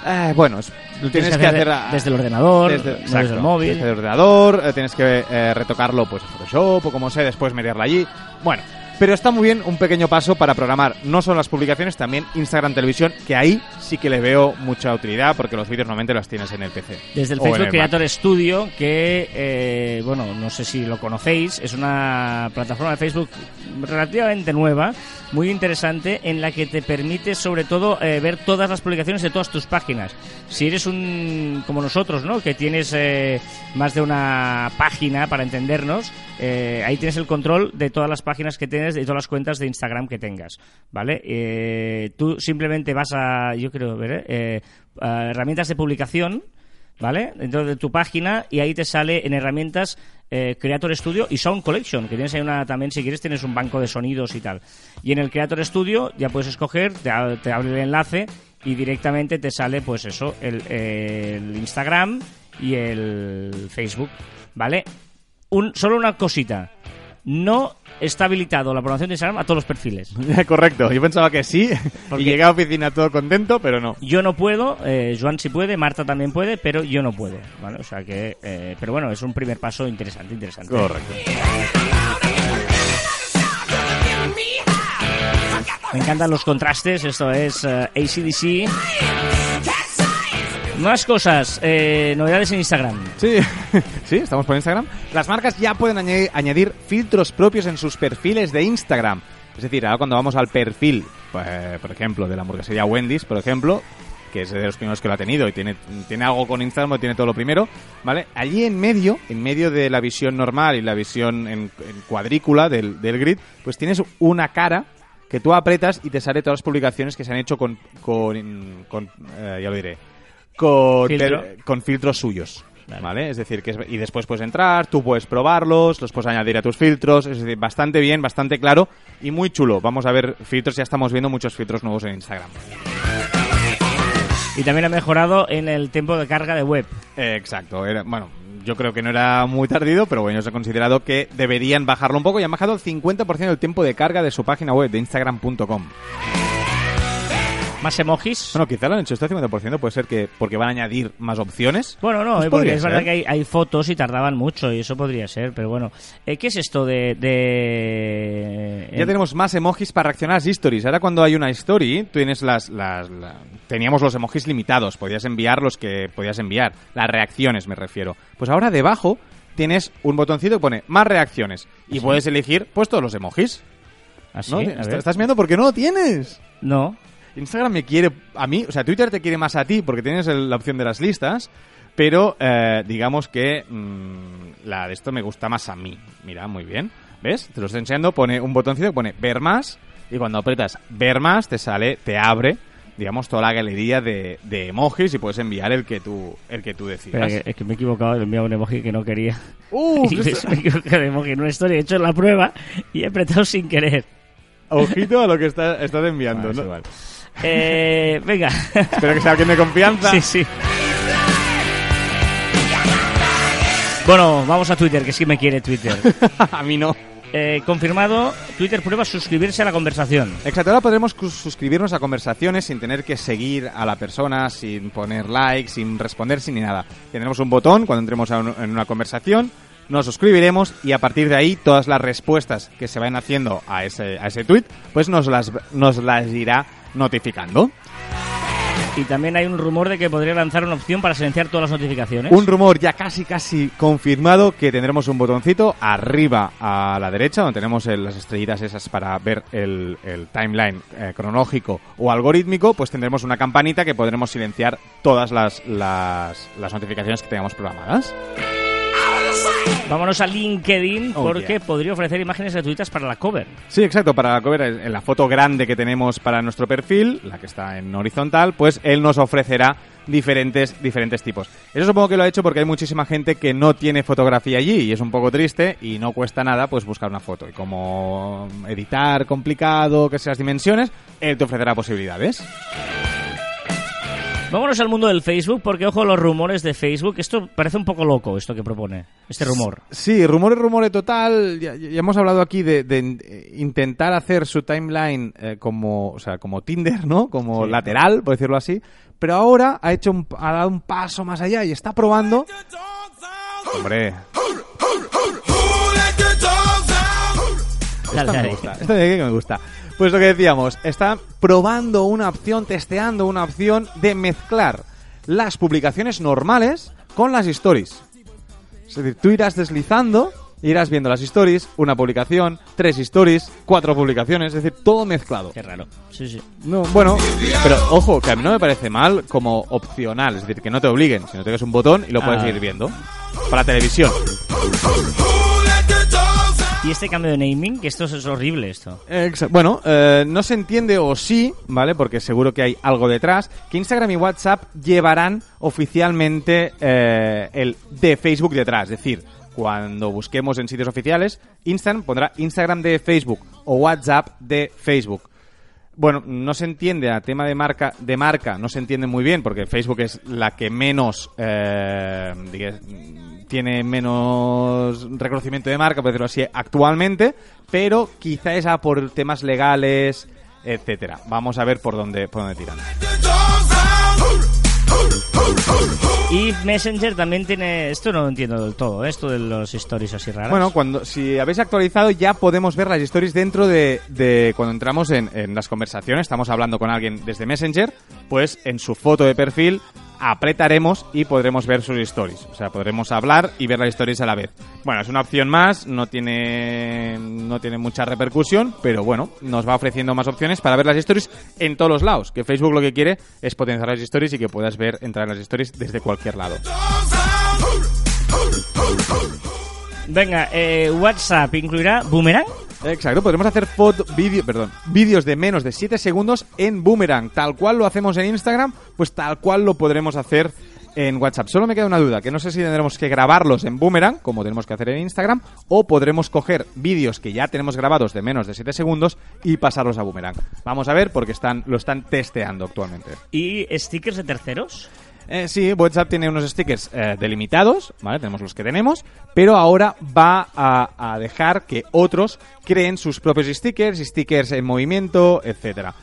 Eh, bueno, es- lo tienes que hacer a- desde el ordenador, desde, no desde exacto, el móvil. desde el ordenador, eh, tienes que eh, retocarlo pues en Photoshop o como sea, después meterla allí. Bueno, pero está muy bien un pequeño paso para programar no solo las publicaciones, también Instagram Televisión, que ahí sí que le veo mucha utilidad porque los vídeos normalmente los tienes en el PC. Desde el Facebook Mac. Creator Studio, que, eh, bueno, no sé si lo conocéis, es una plataforma de Facebook relativamente nueva, muy interesante, en la que te permite, sobre todo, eh, ver todas las publicaciones de todas tus páginas. Si eres un, como nosotros, ¿no? Que tienes eh, más de una página para entendernos, eh, ahí tienes el control de todas las páginas que tienes, de todas las cuentas de Instagram que tengas, ¿vale? Eh, tú simplemente vas a, yo creo, ver, eh, herramientas de publicación, ¿vale? Dentro de tu página y ahí te sale en herramientas eh, Creator Studio y Sound Collection, que tienes ahí una también, si quieres, tienes un banco de sonidos y tal. Y en el Creator Studio ya puedes escoger, te, te abre el enlace y directamente te sale, pues eso, el, el Instagram y el Facebook, ¿vale? Un, solo una cosita. No está habilitado la programación de Instagram a todos los perfiles. Correcto, yo pensaba que sí Porque- y llegué a oficina todo contento, pero no. Yo no puedo, eh, Joan sí puede, Marta también puede, pero yo no puedo, ¿vale? O sea que, eh, pero bueno, es un primer paso interesante, interesante. Correcto. Me encantan los contrastes, esto es eh, ACDC. Más cosas, eh, novedades en Instagram. Sí, sí, estamos por Instagram. Las marcas ya pueden añadir, añadir filtros propios en sus perfiles de Instagram. Es decir, ahora cuando vamos al perfil, pues, por ejemplo, de la hamburguesería Wendy's, por ejemplo, que es de los primeros que lo ha tenido y tiene, tiene algo con Instagram, tiene todo lo primero, ¿vale? Allí en medio, en medio de la visión normal y la visión en, en cuadrícula del, del grid, pues tienes una cara que tú apretas y te sale todas las publicaciones que se han hecho con, con, con, eh, ya lo diré, con, Filtro. con filtros suyos. Vale. Vale. Es decir, que es- y después puedes entrar, tú puedes probarlos, los puedes añadir a tus filtros, es decir, bastante bien, bastante claro y muy chulo. Vamos a ver filtros, ya estamos viendo muchos filtros nuevos en Instagram. Y también ha mejorado en el tiempo de carga de web. Eh, exacto, era, bueno, yo creo que no era muy tardío, pero bueno, se ha considerado que deberían bajarlo un poco y han bajado el 50% del tiempo de carga de su página web de instagram.com. Más emojis. Bueno, quizá lo han hecho este 50%, puede ser que porque van a añadir más opciones. Bueno, no, Pues eh, porque es verdad que hay, hay fotos y tardaban mucho y eso podría ser, pero bueno. Eh, ¿Qué es esto de...? de Ya eh, tenemos más emojis para reaccionar a las stories. Ahora cuando hay una story, tienes las, las- la- teníamos los emojis limitados. Podías enviar los que podías enviar. Las reacciones me refiero. Pues ahora debajo tienes un botoncito que pone más reacciones. Y puedes elegir pues todos los emojis. ¿Así? ¿no? A Est- ver. Estás mirando porque no lo tienes. No. Instagram me quiere a mí, o sea, Twitter te quiere más a ti porque tienes el- la opción de las listas, pero eh, digamos que mm, la de esto me gusta más a mí. Mira, muy bien. ¿Ves? Te lo estoy enseñando, pone un botoncito que pone ver más y cuando apretas ver más te sale, te abre, digamos, toda la galería de, de emojis y puedes enviar el que tú, el que tú decidas. Espera, que, es que me he equivocado, he enviado un emoji que no quería. ¡Uh! Y me, me he equivocado de emoji en una historia, he hecho la prueba y he apretado sin querer. Ojito a lo que está- estás enviando. Es ¿no? igual. Eh, venga. Espero que sea alguien de confianza. sí, sí. Bueno, vamos a Twitter, que sí me quiere Twitter. a mí no. eh, confirmado, Twitter prueba suscribirse a la conversación. Exacto, ahora podremos suscribirnos a conversaciones sin tener que seguir a la persona, sin poner like, sin responder, sin ni nada. Tendremos un botón cuando entremos un- en una conversación, nos suscribiremos y a partir de ahí todas las respuestas que se vayan haciendo a ese, a ese tweet, pues nos las, nos las irá notificando. Y también hay un rumor de que podría lanzar una opción para silenciar todas las notificaciones. Un rumor ya casi casi confirmado que tendremos un botoncito arriba a la derecha donde tenemos el- las estrellitas esas para ver el, el timeline eh, cronológico o algorítmico, pues tendremos una campanita que podremos silenciar todas las, las, las notificaciones que tengamos programadas. Vámonos a LinkedIn Oh, porque yeah. podría ofrecer imágenes gratuitas para la cover. Sí, exacto, para la cover, en la foto grande que tenemos para nuestro perfil, la que está en horizontal, pues él nos ofrecerá diferentes, diferentes tipos. Eso supongo que lo ha hecho porque hay muchísima gente que no tiene fotografía allí y es un poco triste y no cuesta nada pues buscar una foto. Y como editar complicado, que sean las dimensiones, él te ofrecerá posibilidades. Vámonos al mundo del Facebook porque, ojo, los rumores de Facebook. Esto parece un poco loco, esto que propone, este rumor. Sí, rumores, rumores total. Ya, ya hemos hablado aquí de, de, eh, intentar hacer su timeline eh, como, o sea, como Tinder, ¿no? Como Sí. lateral, por decirlo así. Pero ahora ha hecho un, ha dado un paso más allá y está probando. Hombre, Esto me gusta. Esto de aquí que me gusta. Pues lo que decíamos, está probando una opción, testeando una opción de mezclar las publicaciones normales con las stories. Es decir, tú irás deslizando, irás viendo las stories, una publicación, tres stories, cuatro publicaciones, es decir, todo mezclado. Qué raro. Sí, sí. No, bueno, pero ojo, que a mí no me parece mal como opcional, es decir, que no te obliguen, sino tengas un botón y lo puedes Ah. ir viendo. Para televisión. Y este cambio de naming, que esto es horrible, esto. Bueno, eh, no se entiende o sí, ¿vale? Porque seguro que hay algo detrás, que Instagram y WhatsApp llevarán oficialmente eh, el de Facebook detrás. Es decir, cuando busquemos en sitios oficiales, Instagram pondrá Instagram de Facebook o WhatsApp de Facebook. Bueno, no se entiende a tema de marca, de marca, no se entiende muy bien porque Facebook es la que menos, eh, tiene menos reconocimiento de marca, por decirlo así, actualmente, pero quizá es a por temas legales, etcétera. Vamos a ver por dónde, por dónde tiran. Y Messenger también tiene... Esto no lo entiendo del todo, ¿eh? esto de los stories así raras. Bueno, cuando si habéis actualizado ya podemos ver las stories dentro de, de cuando entramos en, en las conversaciones, estamos hablando con alguien desde Messenger, pues en su foto de perfil apretaremos y podremos ver sus stories. O sea, podremos hablar y ver las stories a la vez. Bueno, es una opción más, no tiene, no tiene mucha repercusión, pero bueno, nos va ofreciendo más opciones para ver las stories en todos los lados. Que Facebook lo que quiere es potenciar las stories y que puedas ver, entrar en las stories desde cualquier lado. Venga, eh, WhatsApp incluirá Boomerang. Exacto, podremos hacer foto, vídeo, perdón, vídeos de menos de 7 segundos en Boomerang. Tal cual lo hacemos en Instagram, pues tal cual lo podremos hacer en WhatsApp. Solo me queda una duda, que no sé si tendremos que grabarlos en Boomerang, como tenemos que hacer en Instagram, o podremos coger vídeos que ya tenemos grabados de menos de 7 segundos y pasarlos a Boomerang. Vamos a ver porque están, lo están testeando actualmente. ¿Y stickers de terceros? Eh, sí, WhatsApp tiene unos stickers eh, delimitados, ¿vale? Tenemos los que tenemos, pero ahora va a, a dejar que otros creen sus propios stickers, stickers en movimiento, etcétera.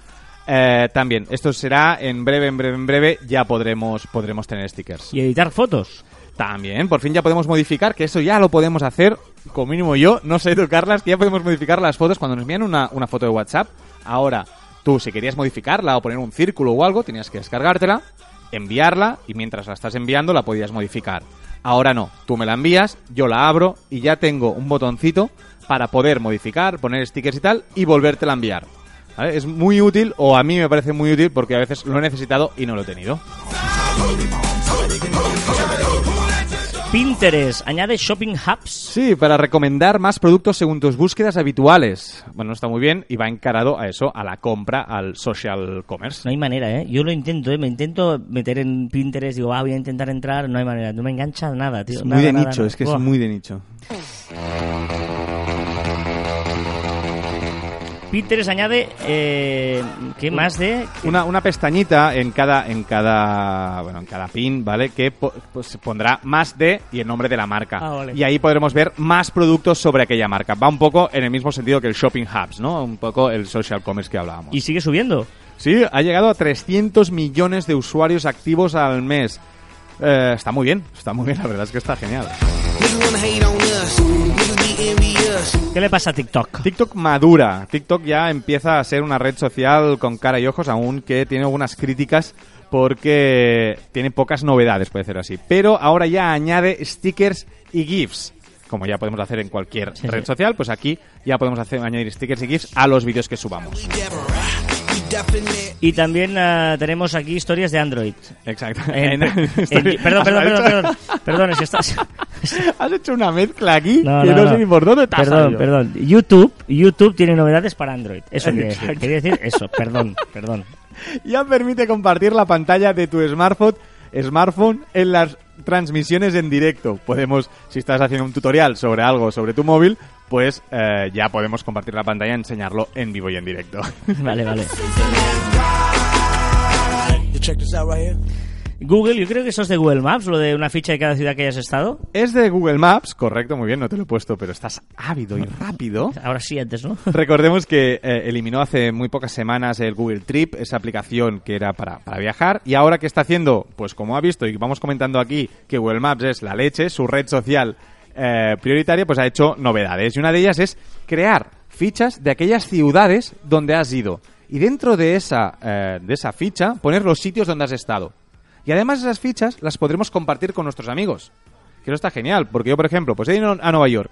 Eh, también, esto será en breve, en breve, en breve, ya podremos, podremos tener stickers. ¿Y editar fotos? También, por fin ya podemos modificar, que eso ya lo podemos hacer, como mínimo yo, no sé tú, Carlas, que ya podemos modificar las fotos cuando nos envían una, una foto de WhatsApp. Ahora, tú, si querías modificarla o poner un círculo o algo, tenías que descargártela, enviarla y mientras la estás enviando la podías modificar. Ahora no, tú me la envías, yo la abro y ya tengo un botoncito para poder modificar, poner stickers y tal y volvértela a enviar. Es muy útil, o a mí me parece muy útil porque a veces lo he necesitado y no lo he tenido. Pinterest añade shopping hubs. Sí, para recomendar más productos según tus búsquedas habituales. Bueno, está muy bien y va encarado a eso, a la compra, al social commerce. No hay manera, ¿eh? Yo lo intento, ¿eh? Me intento meter en Pinterest, digo, ah, voy a intentar entrar, no hay manera. No me engancha nada, tío. Es nada, muy de nada, nicho, nada. es que es muy de nicho. Pinterest añade, eh, ¿qué más de...? Una, una pestañita en cada, en cada, bueno, en cada pin, ¿vale? Que pues, pondrá más de y el nombre de la marca. Ah, vale. Y ahí podremos ver más productos sobre aquella marca. Va un poco en el mismo sentido que el Shopping Hubs, ¿no? Un poco el social commerce que hablábamos. Y sigue subiendo. Sí, ha llegado a 300 millones de usuarios activos al mes. Eh, está muy bien, está muy bien, la verdad es que está genial. ¿Qué le pasa a TikTok? TikTok madura. TikTok ya empieza a ser una red social con cara y ojos, aunque tiene algunas críticas porque tiene pocas novedades, puede ser así. Pero ahora ya añade stickers y GIFs. Como ya podemos hacer en cualquier Sí, red sí. social, pues aquí ya podemos hacer, añadir stickers y GIFs a los vídeos que subamos. Y también ah, tenemos aquí historias de Android. Exacto. En- En- en- perdón, perdón, ¿Has perdón, perdón, perdón, es que estás... Has hecho una mezcla aquí No, que no, sé ni por dónde has Perdón, salido. perdón. YouTube, YouTube tiene novedades para Android. Eso quería decir. Quería decir eso, perdón, perdón. Ya permite compartir la pantalla de tu smartphone, smartphone en las transmisiones en directo. Podemos, si estás haciendo un tutorial sobre algo sobre tu móvil, pues eh, ya podemos compartir la pantalla y enseñarlo en vivo y en directo. Vale, vale. Google, yo creo que eso es de Google Maps, lo de una ficha de cada ciudad que hayas estado. es de Google Maps, correcto, muy bien, no te lo he puesto, pero estás ávido y rápido. Ahora sí, antes, ¿no? Recordemos que eh, eliminó hace muy pocas semanas el Google Trip, esa aplicación que era para, para viajar, y ahora que está haciendo, pues como ha visto y vamos comentando aquí, que Google Maps es la leche, su red social eh, prioritaria, pues ha hecho novedades. Y una de ellas es crear fichas de aquellas ciudades donde has ido. Y dentro de esa, eh, de esa ficha, poner los sitios donde has estado. Y además esas fichas las podremos compartir con nuestros amigos. Que eso está genial, porque yo, por ejemplo, pues he ido a Nueva York.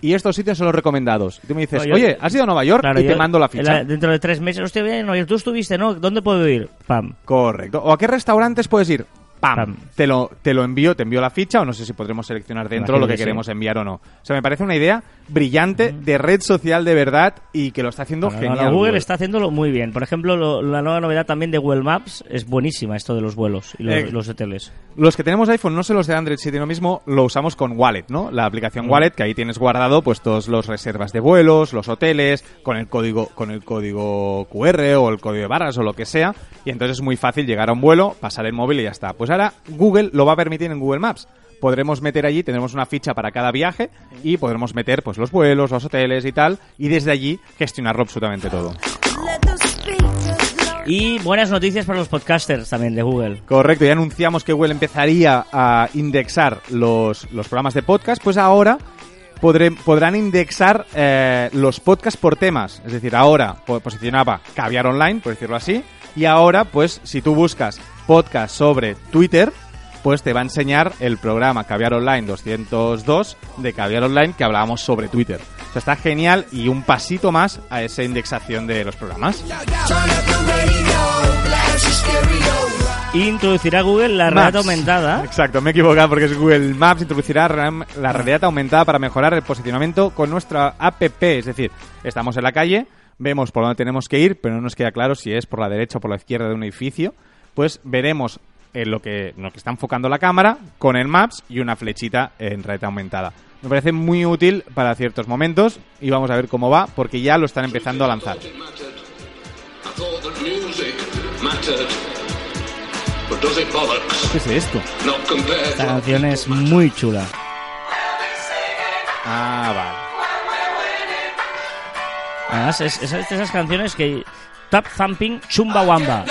Y estos sitios son los recomendados. Y tú me dices, No, yo- oye, ¿has ido a Nueva York? Claro, y te yo- mando la ficha. en dentro de tres meses, hostia, bien, oye, tú estuviste, ¿no? ¿Dónde puedo ir? Pam. Correcto. ¿O a qué restaurantes puedes ir? ¡Pam! Pam. Te, lo, te lo envío, te envío la ficha o no sé si podremos seleccionar dentro lo que que sí. queremos enviar o no. O sea, me parece una idea brillante de red social de verdad y que lo está haciendo genial. no, Google está haciéndolo muy bien. Por ejemplo, lo- la nueva novedad también de Google Maps es buenísima, esto de los vuelos y los, Eh, los hoteles. Los que tenemos iPhone, no sé los de Android, si tiene lo mismo, lo usamos con Wallet, ¿no? La aplicación Mm. Wallet, que ahí tienes guardado pues todos los reservas de vuelos, los hoteles, con el código, con el código QR o el código de barras o lo que sea, y entonces es muy fácil llegar a un vuelo, pasar el móvil y ya está. Pues ahora Google lo va a permitir en Google Maps. Podremos meter allí, tendremos una ficha para cada viaje y podremos meter pues los vuelos, los hoteles y tal, y desde allí gestionarlo absolutamente todo. Y buenas noticias para los podcasters también de Google. Correcto, ya anunciamos que Google empezaría a indexar los, los programas de podcast, pues ahora podré- podrán indexar eh, los podcasts por temas. Es decir, ahora po- posicionaba Caviar Online, por decirlo así, y ahora, pues, si tú buscas podcast sobre Twitter, pues te va a enseñar el programa Caviar Online 202 de Caviar Online que hablábamos sobre Twitter. O sea, está genial y un pasito más a esa indexación de los programas. Introducirá Google la realidad Maps. aumentada. Exacto, me he equivocado porque es Google Maps introducirá la realidad aumentada para mejorar el posicionamiento con nuestra app. Es decir, estamos en la calle, vemos por dónde tenemos que ir, pero no nos queda claro si es por la derecha o por la izquierda de un edificio. Pues veremos en lo que, en lo que está enfocando la cámara con el Maps y una flechita en realidad aumentada. Me parece muy útil para ciertos momentos y vamos a ver cómo va porque ya lo están empezando a lanzar. ¿Qué es esto? Esta canción es muy chula. Ah, vale. Además, es, es de esas canciones que... Tap Thumping Chumbawamba.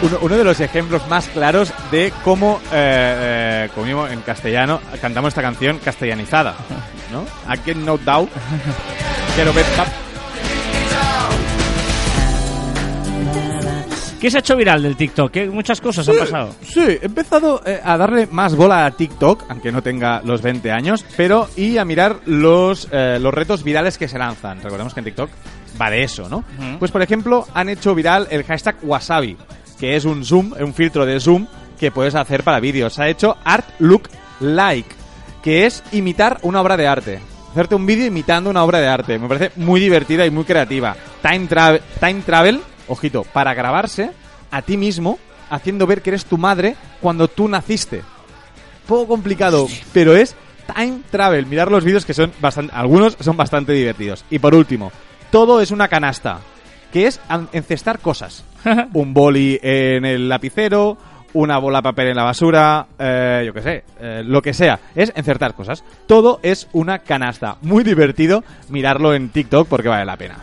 Uno, uno de los ejemplos más claros de cómo, eh, eh, como en castellano, cantamos esta canción castellanizada, ¿no? I get no doubt. Quiero ver ¿Qué se ha hecho viral del TikTok? ¿Qué muchas cosas han pasado. Sí, he empezado eh, a darle más bola a TikTok, aunque no tenga los 20 años, pero y a mirar los, eh, los retos virales que se lanzan. Recordemos que en TikTok va de eso, ¿no? Pues por ejemplo, han hecho viral el hashtag Wasabi, que es un zoom, un filtro de zoom que puedes hacer para vídeos. Ha hecho Art Look Like, que es imitar una obra de arte. Hacerte un vídeo imitando una obra de arte. Me parece muy divertida y muy creativa. Time, tra- time Travel, ojito, para grabarse a ti mismo haciendo ver que eres tu madre cuando tú naciste. Poco complicado, pero es time travel, mirar los vídeos que son bastante, algunos son bastante divertidos. Y por último, todo es una canasta, que es encestar cosas. Un boli en el lapicero, una bola de papel en la basura, eh, yo qué sé, eh, lo que sea. Es encertar cosas. Todo es una canasta. Muy divertido mirarlo en TikTok porque vale la pena.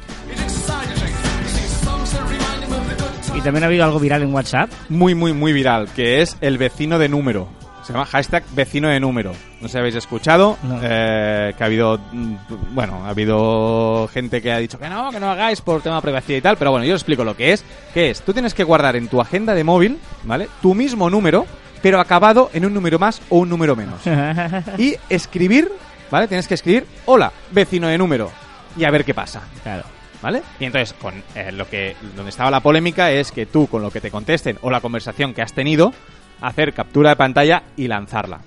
Y también ha habido algo viral en WhatsApp. muy, muy, muy viral, que es el vecino de número. Se llama hashtag vecino de número. No sé si habéis escuchado, No. eh, que ha habido, mm, bueno, ha habido gente que ha dicho que no, que no hagáis por tema de privacidad y tal, pero bueno, yo os explico lo que es. Que es, tú tienes que guardar en tu agenda de móvil, ¿vale? Tu mismo número, pero acabado en un número más o un número menos. y escribir, ¿vale? Tienes que escribir, hola, vecino de número, y a ver qué pasa. Claro. ¿Vale? Y entonces, con eh, lo que donde estaba la polémica es que tú, con lo que te contesten o la conversación que has tenido, hacer captura de pantalla y lanzarla.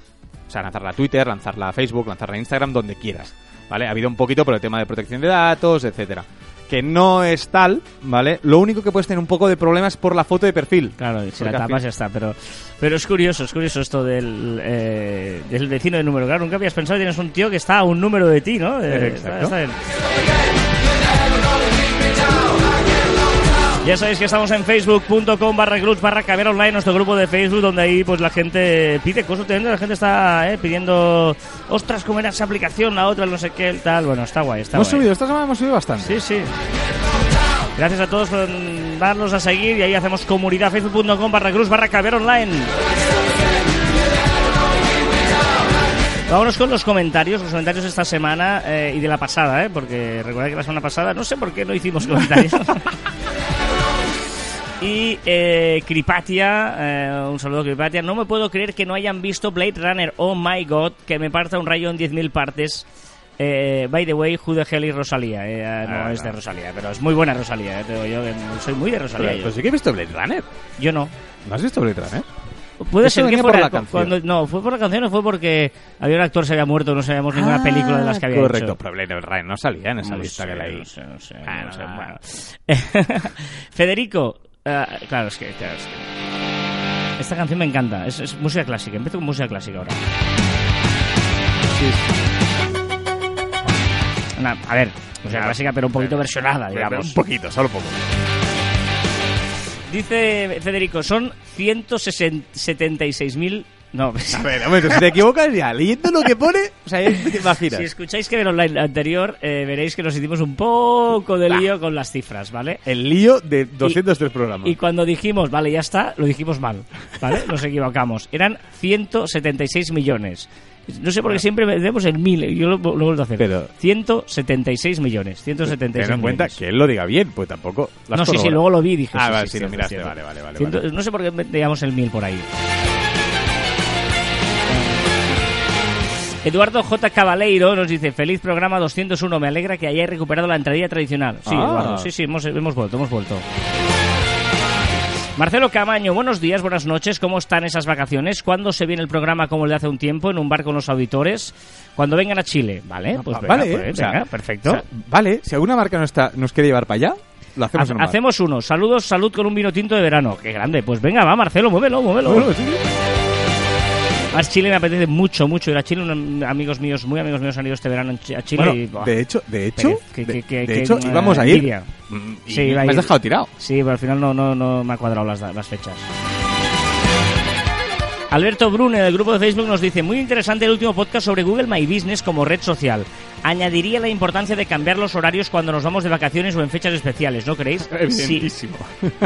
O sea, lanzarla a Twitter, lanzarla a Facebook, lanzarla a Instagram, donde quieras. ¿Vale? Ha habido un poquito por el tema de protección de datos, etcétera. Que no es tal, ¿vale? Lo único que puedes tener un poco de problemas es por la foto de perfil. Claro, si la tapas ya está, pero pero es curioso, es curioso esto del, eh, del vecino de número. Claro, nunca habías pensado que tienes un tío que está a un número de ti, ¿no? Eh, Exacto. está- está Ya sabéis que estamos en facebook.com barra clubs barra caber online, nuestro grupo de Facebook, donde ahí pues la gente pide cosas, la gente está eh, pidiendo, ostras, ¿cómo era esa aplicación? La otra, no sé qué, tal. Bueno, está guay, está Hemos guay. subido, esta semana hemos subido bastante. Sí, sí. Gracias a todos por darnos a seguir y ahí hacemos comunidad facebook.com barra cruz barra caber online. Vámonos con los comentarios, los comentarios de esta semana eh, y de la pasada, ¿eh? porque recuerda que la semana pasada no sé por qué no hicimos comentarios. y eh, Cripatia, eh, un saludo Cripatia, no me puedo creer que no hayan visto Blade Runner, oh my god, que me parta un rayo en 10.000 partes. Eh, by the way, who the hell is Rosalía? Eh, eh, no Ah, es de. Rosalía, pero es muy buena Rosalía, eh, te digo yo, que soy muy de Rosalía. Pero, yo. pero sí que he visto Blade Runner. Yo no. ¿No has visto Blade Runner? Puede Eso ser que venía por fuera la canción. cuando no fue por la canción o fue porque había un actor que se había muerto no sabíamos ninguna Ah, película de las que había Correcto, hecho. pero Blade Runner no salía en esa No lista sé, que leí. no sé, no sé, Ah, no sé, no. bueno. Federico, eh, claro, es que, claro, es que- esta canción me encanta, es, es música clásica. Empiezo con música clásica ahora. A ver, música clásica, pero un poquito pero- versionada, digamos. Un poquito, solo poco. Dice Federico, son 176.000... No, A ver, si te equivocas ya, leyendo lo que pone, o sea, ya te imaginas. Si escucháis que ver online anterior, eh, veréis que nos hicimos un poco de lío con las cifras, ¿vale? El lío de 203 programas. Y cuando dijimos, vale, ya está, lo dijimos mal, ¿vale? Nos equivocamos. Eran 176 millones. No sé por qué siempre vemos el mil, yo lo, lo vuelvo a hacer. Pero- 176 millones, 176 Ten en cuenta millones. que él lo diga bien, pues tampoco. No, sí, sí, luego lo vi y dije. Ah, sí, vale, sí, sí, lo miraste, cierto. vale, vale, vale, Ciento- vale. No sé por qué digamos el mil por ahí. Eduardo J. Cabaleiro nos dice, feliz programa 201, me alegra que hayáis recuperado la entradilla tradicional. Sí, Ah. Eduardo, sí, sí, hemos, hemos vuelto, hemos vuelto. Marcelo Camaño, buenos días, buenas noches, ¿cómo están esas vacaciones? ¿Cuándo se viene el programa como el de hace un tiempo, en un bar con los auditores? Cuando vengan a Chile, ¿vale? Pues Ah, venga, vale, pues o sea, venga, perfecto. o sea, vale, si alguna marca no está, nos quiere llevar para allá, lo hacemos Ha- en un bar. hacemos uno, saludos, salud con un vino tinto de verano. Qué grande, pues venga, va Marcelo, muévelo, muévelo. Bueno, sí. A Chile me apetece mucho, mucho ir a Chile. Amigos míos, muy amigos míos han ido este verano a Chile Bueno, y... de hecho, de hecho, que- de, que- que- de que- hecho, íbamos a ir. Mm, y Sí, me has dejado tirado. Sí, pero al final no, no, no me ha cuadrado las, las fechas. Alberto Brune del grupo de Facebook nos dice muy interesante el último podcast sobre Google My Business como red social. Añadiría la importancia de cambiar los horarios cuando nos vamos de vacaciones o en fechas especiales, ¿no creéis? Sí. Evidentísimo.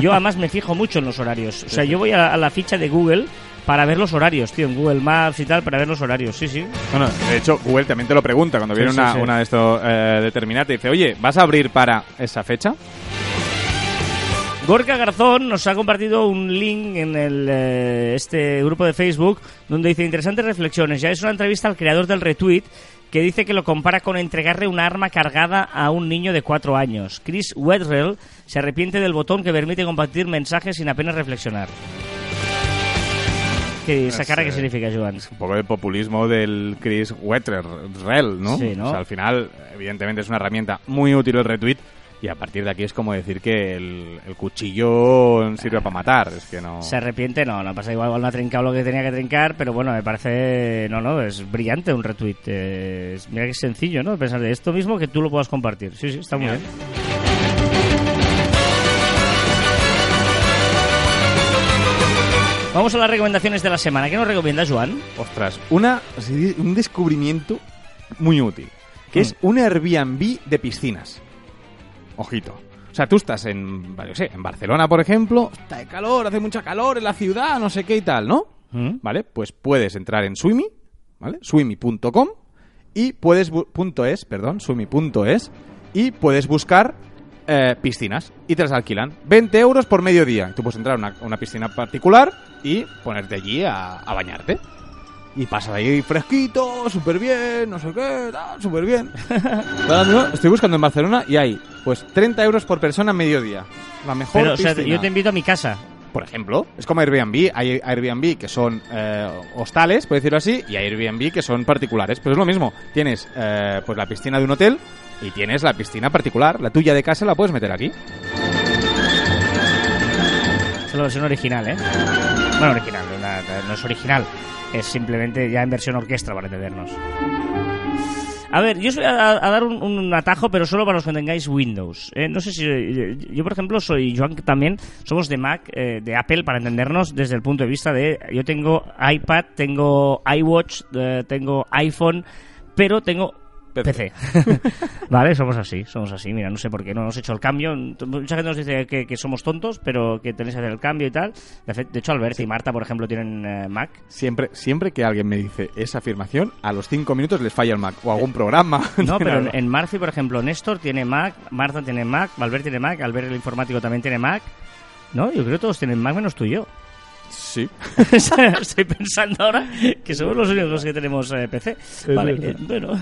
Yo además me fijo mucho en los horarios. O sea, yo voy a, a la ficha de Google para ver los horarios, tío, en Google Maps y tal, para ver los horarios. Sí, sí. Bueno, de hecho, Google también te lo pregunta cuando Sí, viene sí, una, sí. una de estos eh, determinada. Te dice, oye, ¿vas a abrir para esa fecha? Gorka Garzón nos ha compartido un link en el, eh, este grupo de Facebook donde dice interesantes reflexiones. Ya es una entrevista al creador del retweet que dice que lo compara con entregarle una arma cargada a un niño de cuatro años. Chris Wedrell se arrepiente del botón que permite compartir mensajes sin apenas reflexionar. ¿Qué, ¿Esa Es, cara qué significa, Joan? Un poco de populismo del Chris Wetterrell, ¿no? Sí, ¿no? O sea, al final, evidentemente es una herramienta muy útil el retweet, Y a partir de aquí es como decir que el, el cuchillo sirve para matar. Es que no. ¿Se arrepiente? No, no pasa igual, igual no ha trincado lo que tenía que trincar, pero bueno, me parece... No, no, es brillante un retweet. eh, es- mira que sencillo, ¿no? Pensar de esto mismo que tú lo puedas compartir. Sí, sí, está muy bien. Vamos a las recomendaciones de la semana. ¿Qué nos recomienda Joan? Ostras, una, un descubrimiento muy útil. Que es un Airbnb de piscinas. Ojito. O sea, tú estás en, vale, yo sé, en Barcelona, por ejemplo, está de calor, hace mucha calor en la ciudad, no sé qué y tal, ¿no? ¿Mm? ¿Vale? Pues puedes entrar en Swimmy, ¿vale? Swimmy.com y puedes... punto .es, perdón, Swimmy.es y puedes buscar eh, piscinas y te las alquilan. 20 euros por mediodía. Tú puedes entrar a una, piscina particular y ponerte allí a, a bañarte. Y pasas ahí fresquito, súper bien, no sé qué, súper bien. Ahora mismo estoy buscando en Barcelona y hay, pues, 30 euros por persona a mediodía. La mejor Pero, o sea, piscina. yo te invito a mi casa. Por ejemplo, es como Airbnb. Hay Airbnb que son eh, hostales, por decirlo así, y hay Airbnb que son particulares. Pero es lo mismo. Tienes eh, pues la piscina de un hotel y tienes la piscina particular. La tuya de casa la puedes meter aquí. Es la versión original, ¿eh? Bueno, original, no es original. Es simplemente ya en versión orquesta, para entendernos. A ver, yo os voy a, dar un, atajo, pero solo para los que tengáis Windows. Eh, no sé si... eh, Yo, por ejemplo, soy Joan también. Somos de Mac, eh, de Apple, para entendernos desde el punto de vista de... Yo tengo iPad, tengo iWatch, tengo iPhone, pero tengo... PC. Vale, somos así, somos así. Mira, no sé por qué no hemos hecho el cambio. Mucha gente nos dice que, que somos tontos, pero que tenéis que hacer el cambio y tal. De, hecho, Albert y Marta, por ejemplo, tienen eh, Mac. Siempre, siempre que alguien me dice esa afirmación, a los 5 minutos les falla el Mac o algún programa. No, pero en, en Marfi, por ejemplo, Néstor tiene Mac, Marta tiene Mac, Albert tiene Mac, Albert el informático también tiene Mac. No, yo creo que todos tienen Mac menos tú y yo. Sí. Estoy pensando ahora que somos los únicos que tenemos eh, PC. Vale, eh, bueno.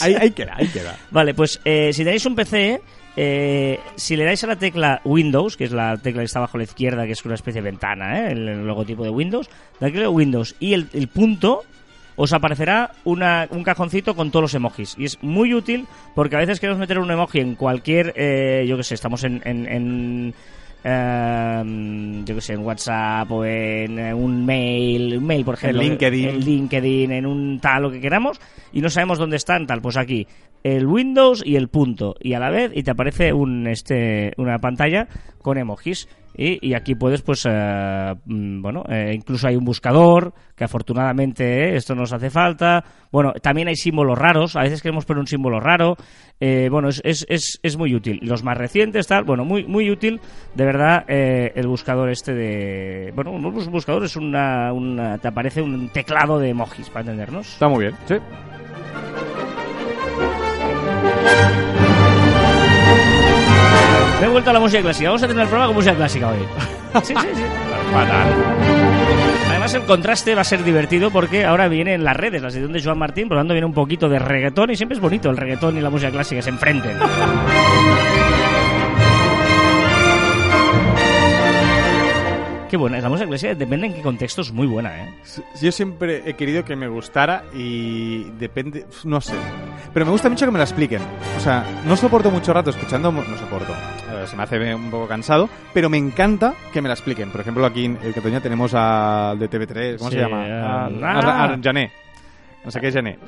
Ahí, ahí queda, ahí queda. Vale, pues eh, si tenéis un PC, eh, si le dais a la tecla Windows, que es la tecla que está abajo a la izquierda, que es una especie de ventana, ¿eh? el, el logotipo de Windows, la tecla Windows y el, el punto, os aparecerá una- un cajoncito con todos los emojis. Y es muy útil porque a veces queremos meter un emoji en cualquier, eh, yo que sé, estamos en... en- en, eh, yo que sé, en WhatsApp o en eh, un mail, un mail por ejemplo, LinkedIn. en LinkedIn, en un tal lo que queramos y no sabemos dónde están tal, pues aquí el Windows y el punto. Y a la vez y te aparece un este una pantalla con emojis y, aquí puedes pues eh, mm, bueno eh, incluso hay un buscador que afortunadamente eh, esto nos hace falta bueno también hay símbolos raros a veces queremos poner un símbolo raro eh, bueno es, es, es, es muy útil los más recientes tal bueno muy muy útil de verdad eh, el buscador este de bueno un buscador es una, una te aparece un teclado de emojis para entendernos Está muy bien. Sí. Me he vuelto a la música clásica. Vamos a tener el programa con música clásica hoy. Sí, sí, sí. Además, el contraste va a ser divertido porque ahora vienen las redes, la sección de Joan Martín, por lo tanto viene un poquito de reggaetón y siempre es bonito el reggaetón y la música clásica se enfrenten. Qué buena, la música clásica depende en qué contexto es muy buena, ¿eh? Yo siempre he querido que me gustara y depende, no sé. Pero me gusta mucho que me la expliquen. O sea, no soporto mucho rato escuchando, no soporto. Eh, se me hace un poco cansado, pero me encanta que me la expliquen. Por ejemplo, aquí en el Cataluña tenemos al de TV3, ¿cómo Sí, se llama? A, a- a Jané. No sé qué es Jané.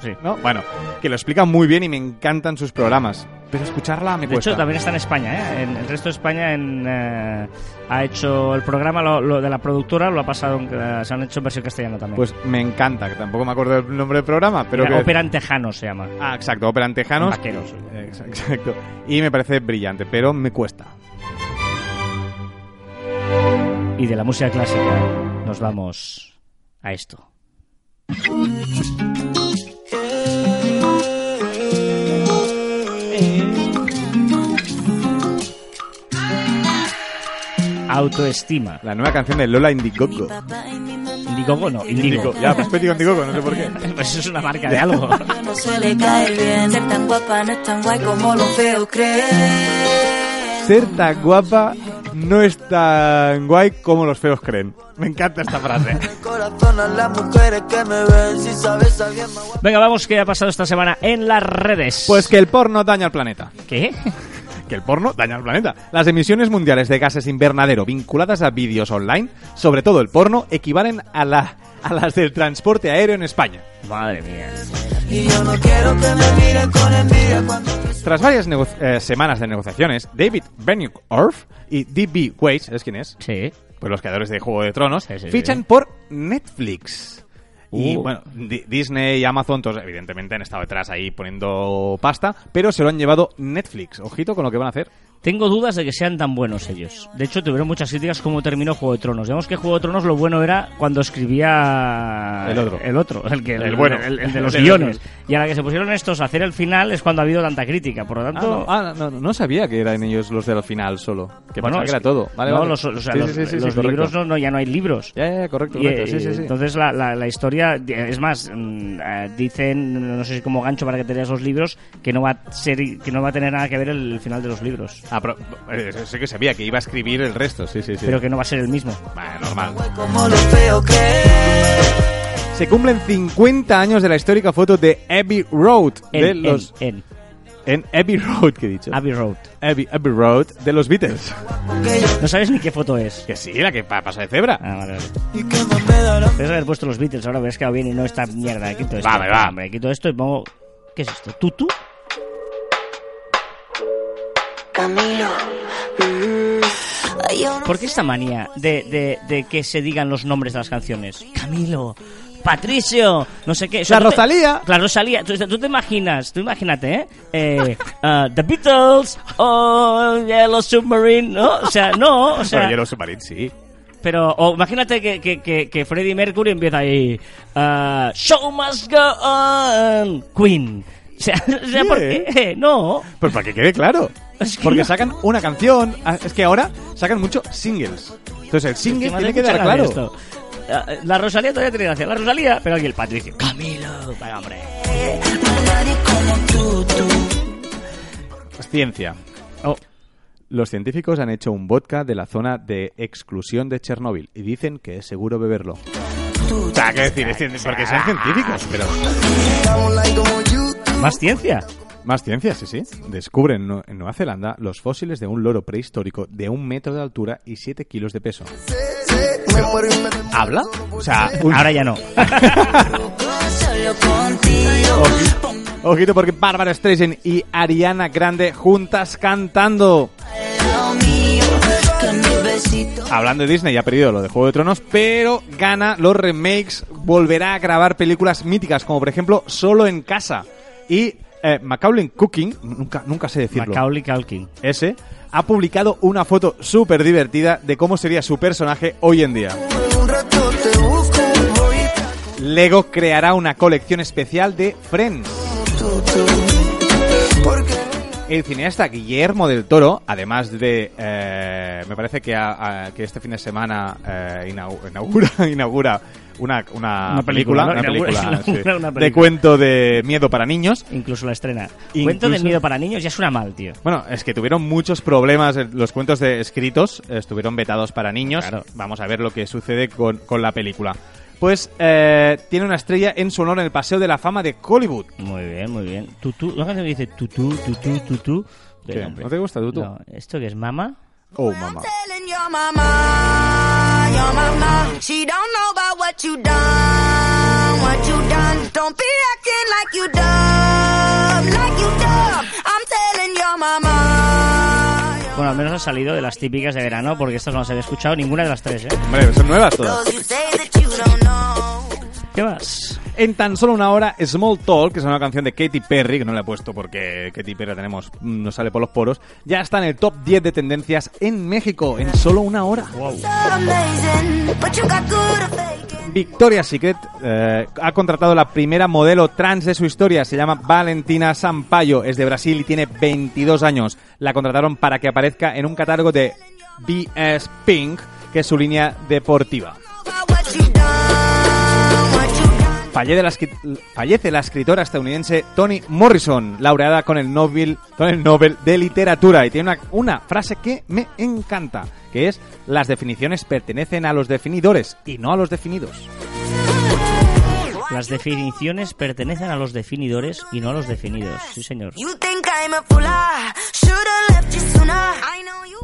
Sí. ¿No? Bueno, que lo explican muy bien y me encantan sus programas. Pero escucharla me De cuesta. hecho, también está en España, ¿eh? En el resto de España en, eh, ha hecho el programa lo, lo de la productora, lo ha pasado, en- eh, se han hecho en versión castellana también. Pues me encanta, que tampoco me acuerdo del nombre del programa, pero Era que... Operan Tejano se llama. Ah, exacto, Operan Tejanos. Vaqueros. Ex- Exacto. Y me parece brillante, pero me cuesta. Y de la música clásica nos vamos a esto. Autoestima. La nueva canción de Lola Indiegogo. Indiegogo no, Indigo. Indigo. Ya, pues digo Indiegogo, no sé por qué. Pues eso es una marca de algo. No suele caer bien, ser tan guapa no es tan guay como los feos creen. Ser tan guapa no es tan guay como los feos creen. Me encanta esta frase. Venga, vamos, ¿qué ha pasado esta semana en las redes? Pues que el porno daña al planeta. ¿Qué? que el porno daña al planeta. Las emisiones mundiales de gases invernadero vinculadas a vídeos online, sobre todo el porno, equivalen a, la, a las del transporte aéreo en España. Madre mía. Y yo no quiero que me miren con envidia cuando Tras varias nego- eh, semanas de negociaciones, David Benioff Orff y D.B. Weiss, ¿es quién es? Sí. Pues los creadores de Juego de Tronos, Sí, sí, fichan sí. por Netflix. Y Uh. bueno, Di- Disney y Amazon, todos evidentemente han estado detrás ahí poniendo pasta, pero se lo han llevado Netflix. Ojito con lo que van a hacer. Tengo dudas de que sean tan buenos ellos. De hecho, tuvieron muchas críticas como terminó Juego de Tronos. Digamos que Juego de Tronos lo bueno era cuando escribía El otro. el otro, el que El bueno. el, el de los guiones. Y a la que se pusieron estos a hacer el final es cuando ha habido tanta crítica. Por lo Ah, tanto, no, ah, no, sabía que eran ellos los del final solo. Que bueno, que era todo. Vale, no, vale. los, o sea, Sí, los, sí, sí, sí, los correcto. libros no, no, ya no hay libros. Ya, ya, correcto, Y, eh. Entonces la, la, la historia, es más, mm, eh, dicen, no sé si como gancho para que te leas los libros, que no va a ser, que no va a tener nada que ver el final de los libros. Ah, pero, eh, sé que sabía que iba a escribir el resto, sí, sí, sí. Pero que no va a ser el mismo. Bah, normal. que Se cumplen 50 años de la histórica foto de Abbey Road. En, de en- los, en en Abbey Road, ¿qué he dicho? Abbey Road. Abbey, Abbey Road de los Beatles. No sabes ni qué foto es. Que sí, la que pa- pasa de cebra. Ah, vale, vale. que Debes haber puesto los Beatles, ahora ves que va bien y no esta mierda. Quito esto. Vale, va. Hombre, quito esto y pongo... ¿Qué es esto? ¿Tutu? Camilo. mm, ¿Por qué esta manía de, de, de que se digan los nombres de las canciones? Camilo, Patricio, no sé qué. O La tú te- Rosalía. La Rosalía. Tú, tú te imaginas, tú imagínate, ¿eh? eh ah, The Beatles o Yellow Submarine, ¿no? O sea, no, o sea... Pero Yellow Submarine, sí. Pero, o imagínate que, que, que, que Freddie Mercury empieza ahí. ah, Show must go on. Queen. O sea, o sea, ¿por ¿Qué? qué? No. Pues para que quede claro. Es que Porque no. sacan una canción. ah, Es que ahora sacan mucho singles. Entonces el single Es me tiene que mucha dar gracia claro. esto. La Rosalía todavía tiene gracia. La Rosalía, pero aquí el Patricio. Camilo. Vaya, hombre. Ciencia. Oh, Los científicos han hecho un vodka de la zona de exclusión de Chernóbil y dicen que es seguro beberlo. O sea, ¿qué decir? Porque son científicos, pero... más ciencia. Más ciencia, sí, sí. Descubren en Nu- en Nueva Zelanda los fósiles de un loro prehistórico de un metro de altura y 7 kilos de peso. ¿Habla? O sea, Ahora ya no. Ojito porque Bárbara Streisand y Ariana Grande juntas cantando. Hablando de Disney, ya ha perdido lo de Juego de Tronos, pero gana los remakes, volverá a grabar películas míticas, como por ejemplo Solo en Casa. Y eh, Macaulay Cooking, nunca, nunca sé decirlo, Macaulay Culkin. ese, ha publicado una foto súper divertida de cómo sería su personaje hoy en día. Lego creará una colección especial de Friends. El cineasta Guillermo del Toro, además de, eh, me parece que, a- a- que este fin de semana eh, inau- inaugura, inaugura una, una, Una película, ¿no? una Inaugura- película, sí, inaugura una de cuento de miedo para niños. Incluso la estrena. Incluso- Cuento de miedo para niños ya suena mal, tío. Bueno, es que tuvieron muchos problemas, los cuentos de escritos estuvieron vetados para niños. Claro. Vamos a ver lo que sucede con, con la película. Pues eh, tiene una estrella en su honor en el Paseo de la Fama de Hollywood. Muy bien, muy bien. Tutú, canción que dice tutú, tutú, tutú. ¿Qué? ¿No te gusta, Tutu? No, ¿esto que es mama? Oh, mamá. Telling your mama, your mama, she don't know about what you done, what you done. Don't be acting like you dumb, Bueno, al menos ha salido de las típicas de verano, porque estas no las había escuchado ninguna de las tres, ¿eh? Hombre, son nuevas todas. ¿Qué más? En tan solo una hora, Small Talk, que es una canción de Katy Perry, que no la he puesto porque Katy Perry la tenemos, mm, nos sale por los poros, ya está en el top 10 de tendencias en México, en solo una hora. So Victoria's Secret eh, ha contratado la primera modelo trans de su historia, se llama Valentina Sampaio, es de Brasil y tiene 22 años. La contrataron para que aparezca en un catálogo de BS Pink, que es su línea deportiva. Fallece la, fallece la escritora estadounidense Toni Morrison, laureada con el Nobel, con el Nobel de Literatura. Y tiene una, una frase que me encanta, que es, las definiciones pertenecen a los definidores y no a los definidos. Las definiciones pertenecen a los definidores y no a los definidos. Sí, señor.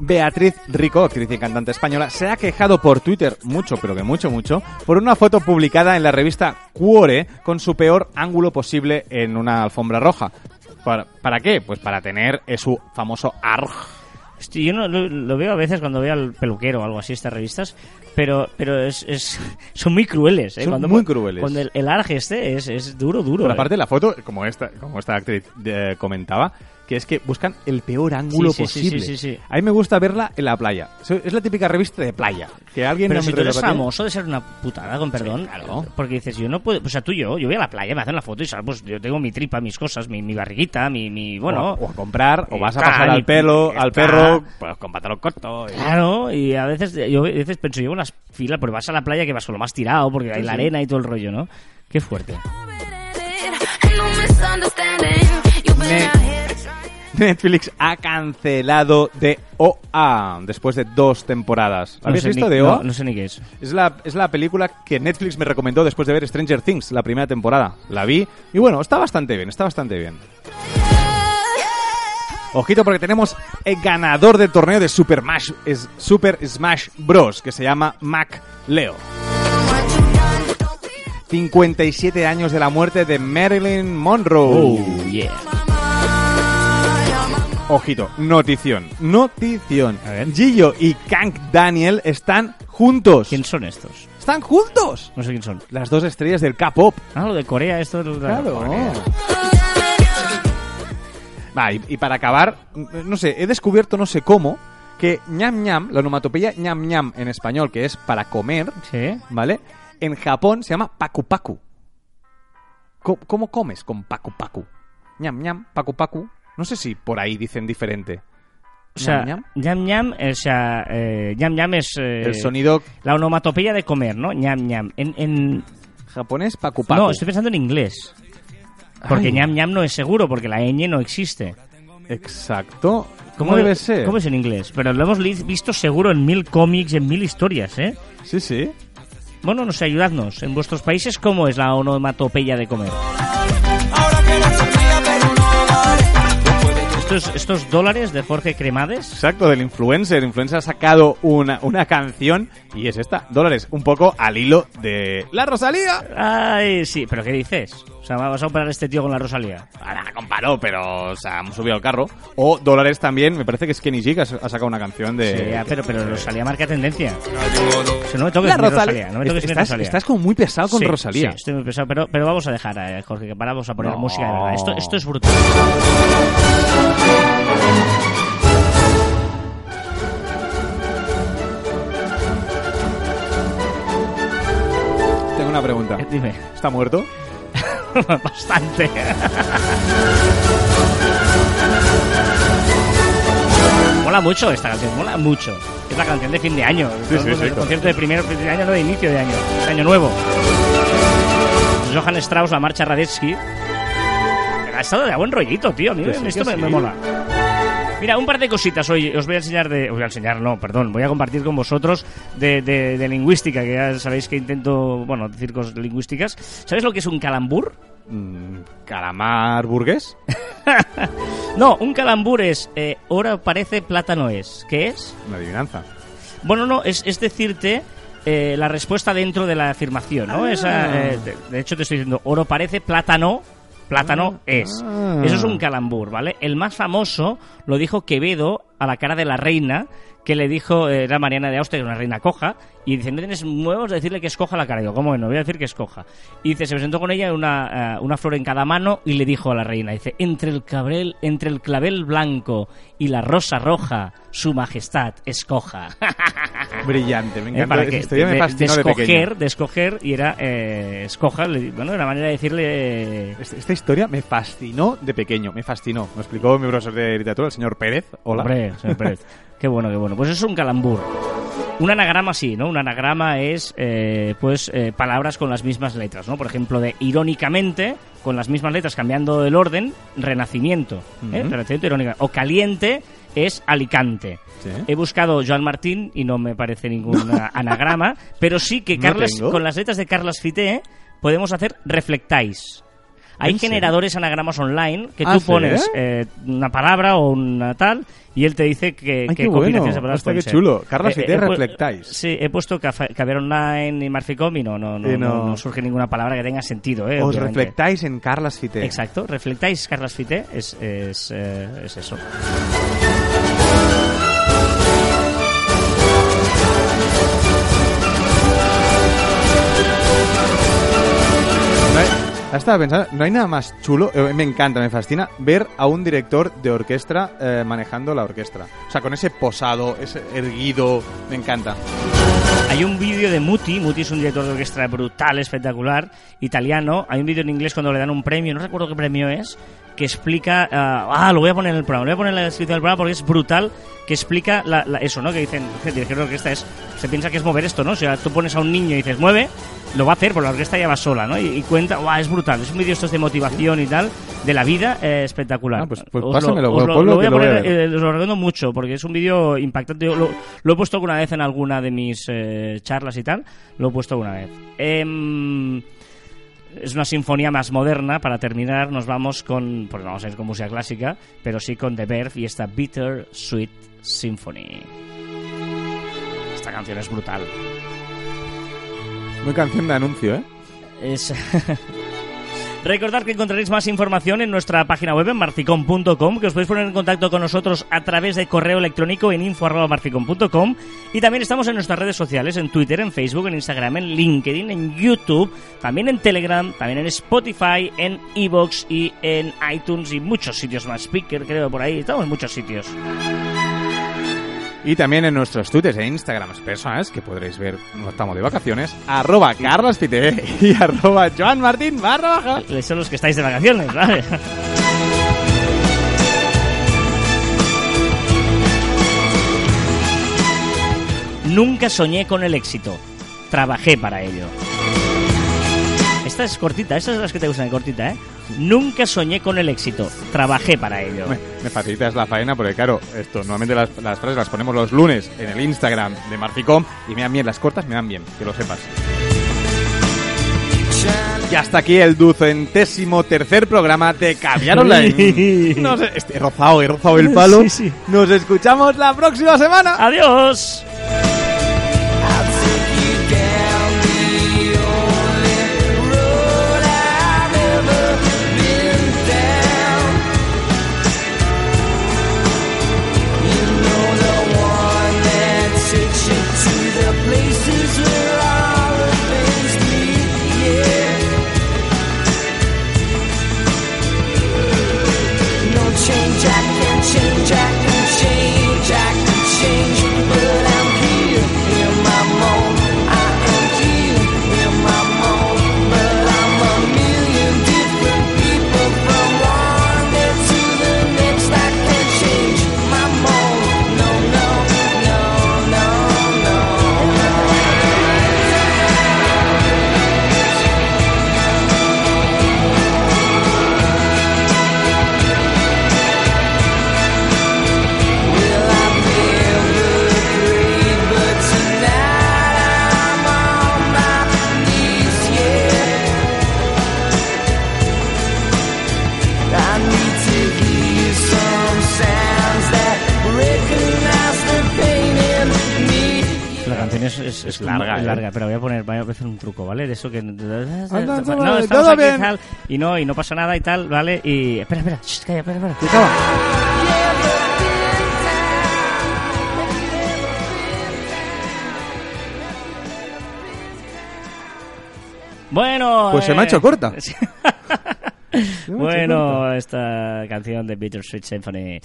Beatriz Rico, actriz y cantante española, se ha quejado por Twitter mucho, pero que mucho, mucho, por una foto publicada en la revista Cuore con su peor ángulo posible en una alfombra roja. ¿Para, para qué? Pues para tener eh, su famoso ARG. Yo no, lo, lo veo a veces cuando veo al peluquero o algo así, estas revistas, pero pero es, es- son muy crueles. ¿eh? Son Cuando- muy crueles. Cuando el, el arge este es, es duro, duro. Pero ¿eh? aparte la foto, como esta, como esta actriz eh, comentaba, que es que buscan el peor ángulo Sí, sí, posible. sí, sí, sí. A mí me gusta verla en la playa. Es la típica revista de playa. Que alguien Pero mi si tú eres famoso de ser una putada, con perdón. claro. Porque dices, yo no puedo. O sea, tú y yo, yo voy a la playa, me hacen la foto y sabes, pues yo tengo mi tripa, mis cosas, mi, mi barriguita, mi. mi bueno. o, a, o a comprar, o vas a pasar al pelo, al perro, pues con pantalón corto. y- Claro, y a veces yo a veces pienso, llevo las filas, porque vas a la playa que vas con lo más tirado, porque hay la arena y todo el rollo, ¿no? Qué fuerte. No Me-. Netflix ha cancelado de OA después de dos temporadas. ¿La No ¿Habéis visto ni- no, OA? no sé ni qué es. Es la, es la película que Netflix me recomendó después de ver Stranger Things, la primera temporada. La vi y bueno, está bastante bien, está bastante bien. Ojito porque tenemos el ganador del torneo de Super Smash, es Super Smash Bros. que se llama Mac Leo. 57 años de la muerte de Marilyn Monroe. Oh, yeah. Ojito, notición, notición. A ver. Gillo y Kank Daniel están juntos. ¿Quién son estos? ¡Están juntos! No sé quién son. Las dos estrellas del K-pop. Ah, lo de Corea, esto es Claro. Va, y, y para acabar, no sé, he descubierto no sé cómo que ñam ñam, la onomatopeya ñam ñam en español, que es para comer, Sí. ¿vale? En Japón se llama paku paku. Co- ¿Cómo comes con paku paku? ñam ñam, paku paku. No sé si por ahí dicen diferente. O sea, ñam ñam ñam, o sea, eh, ñam ñam es eh, El sonido la onomatopeya de comer, ¿no? ñam ñam. En, en... japonés paku paku. No, estoy pensando en inglés. Porque Ay. ñam ñam no es seguro, porque la ñ no existe. Exacto. ¿Cómo debe ser? ¿Cómo es en inglés? Pero lo hemos visto seguro en mil cómics, en mil historias, ¿eh? Sí, sí. Bueno, no sé, ayudadnos. En vuestros países, ¿cómo es la onomatopeya de comer? Estos, estos dólares de Jorge Cremades. Exacto, del influencer. El influencer ha sacado una, una canción y es esta. Dólares, un poco al hilo de la Rosalía. Ay, sí, pero ¿qué dices? O sea, vas a operar a este tío con la Rosalía. Ahora comparó, pero, o sea, hemos subido al carro. O dólares también, me parece que es Kenny G que ha sacado una canción de... Sí, ya, pero, pero Rosalía marca tendencia. O sea, no me toques La mi Rosalía. Rosalía. No me toques mi estás, Rosalía. estás como muy pesado con Sí, Rosalía. Sí, estoy muy pesado, pero, pero vamos a dejar, eh, Jorge, que paramos a poner No. música de verdad. Esto, esto es brutal. Tengo una pregunta. Eh, Dime. ¿Está muerto? Bastante. mola mucho esta canción, mola mucho. Es la canción de fin de año. Sí, el sí, concierto de primero fin de año, no de inicio de año. De año nuevo. Johann Strauss, la marcha Radetzky. Ha estado de buen rollito, tío. Esto me, me mola. Mira, un par de cositas hoy os voy a enseñar de... Os voy a enseñar, no, perdón. Voy a compartir con vosotros de, de- de lingüística, que ya sabéis que intento, bueno, decir cosas lingüísticas. ¿Sabes lo que es un calambur? Mm, ¿Calamar burgués? No, un calambur es eh, oro parece, plátano es. ¿Qué es? Una adivinanza. Bueno, no, es, es decirte eh, la respuesta dentro de la afirmación, ¿no? Ah. Esa, eh, de, de hecho, te estoy diciendo, oro parece, plátano, plátano es. Ah. Eso es un calambur, ¿vale? El más famoso lo dijo Quevedo a la cara de la reina, que le dijo, eh, era Mariana de Austria, que era una reina coja, y dice, no tienes huevos de decirle que escoja la cara. Y digo, ¿cómo no? Voy a decir que escoja. Y dice, se presentó con ella una, eh, una flor en cada mano y le dijo a la reina, dice, entre el, cabrel, entre el clavel blanco y la rosa roja, su majestad escoja. Brillante, me Eh, encanta. para Esa que historia de, me de de, escoger, de escoger y era eh, escoja, bueno, una manera de decirle Esta, esta historia me fascinó de pequeño, me fascinó. Me explicó mi profesor de literatura, señor Pérez. Hola. Hombre, señor Pérez. qué bueno, qué bueno. Pues eso es un calambur. Un anagrama sí, ¿no? Un anagrama es, eh, pues, eh, palabras con las mismas letras, ¿no? Por ejemplo, de irónicamente, con las mismas letras, cambiando el orden, renacimiento. ¿eh? Ujú. Renacimiento irónica. O caliente es Alicante. Sí. He buscado Joan Martín y no me parece ningún anagrama, pero sí que No Carlas, tengo. con las letras de Carlas Fité podemos hacer reflectáis. Hay generadores anagramas online que ¿Ah, tú pones eh, una palabra o una tal y él te dice que, Ay, qué qué bueno. combinaciones de palabras qué ser. chulo. Carlos, ¿y te he pu- reflectáis? Sí, he puesto caviar online y marficom y no, no, no, Y no- no- no surge ninguna palabra que tenga sentido. Eh, Os obviamente. reflectáis en Carlas Fité. Exacto, reflectáis Carlas Fité, es, es, eh, es eso. Hay- estaba pensando, no hay nada más chulo, eh, me encanta, me fascina, ver a un director de orquesta eh, manejando la orquesta. O sea, con ese posado, ese erguido, me encanta. Hay un vídeo de Muti, Muti es un director de orquesta brutal, espectacular, italiano. Hay un vídeo en inglés cuando le dan un premio, no recuerdo qué premio es, que explica. ah, ah, lo voy a poner en el programa, lo voy a poner en la descripción del programa porque es brutal, que explica la- la- eso, ¿no? Que dicen, el director de orquesta es. Se piensa que es mover esto, ¿no? O sea, tú pones a un niño y dices, mueve, lo va a hacer, porque la orquesta ya va sola, ¿no? Y, y cuenta, ¡guau! Es brutal. Es un vídeo estos de motivación y tal, de la vida, eh, espectacular. Ah, pues- pues pásamelo, lo voy a lo voy a poner, ver. eh, os lo recomiendo mucho porque es un vídeo impactante. Yo lo, lo he puesto alguna vez en alguna de mis eh, charlas y tal. Lo he puesto alguna vez. Em, es una sinfonía más moderna. Para terminar, nos vamos con. Pues no vamos a ir con música clásica, pero sí con The Verve y esta Bitter Sweet Symphony. Esta canción es brutal. Muy canción de anuncio, ¿eh? Es... Recordad que encontraréis más información en nuestra página web en marficom.com, que os podéis poner en contacto con nosotros a través de correo electrónico en info.marficom.com y también estamos en nuestras redes sociales, en Twitter, en Facebook, en Instagram, en LinkedIn, en YouTube, también en Telegram, también en Spotify, en Evox y en iTunes y muchos sitios más, Speaker creo por ahí, estamos en muchos sitios. Y también en nuestros twitters e instagrams personales, que podréis ver cuando estamos de vacaciones, arroba carlasfite y arroba joanmartin barra baja. Son los que estáis de vacaciones, ¿vale? Nunca soñé con el éxito. Trabajé para ello. Esta es cortita, estas son las que te gustan cortita, ¿eh? Nunca soñé con el éxito. Trabajé para ello. Me, me facilitas la faena porque, claro, esto normalmente las, las frases las ponemos los lunes en el Instagram de Marficom y me dan bien, las cortas me dan bien, que lo sepas. Y hasta aquí el ducentésimo tercer programa de Caviar Online. Nos, este, he rozado, he rozado el palo. Sí, sí. Nos escuchamos la próxima semana. ¡Adiós! Es, es, es larga, muy ¿eh? larga, pero voy a poner, voy a hacer un truco, ¿vale? De eso que... no, estamos todo aquí bien. y tal, y no, y no pasa nada y tal, ¿vale? Y... Espera, espera, shh, calla, espera, espera. Bueno... Pues se me ha eh, hecho corta. sí. me ha hecho bueno, esta canción de Bittersweet Symphony.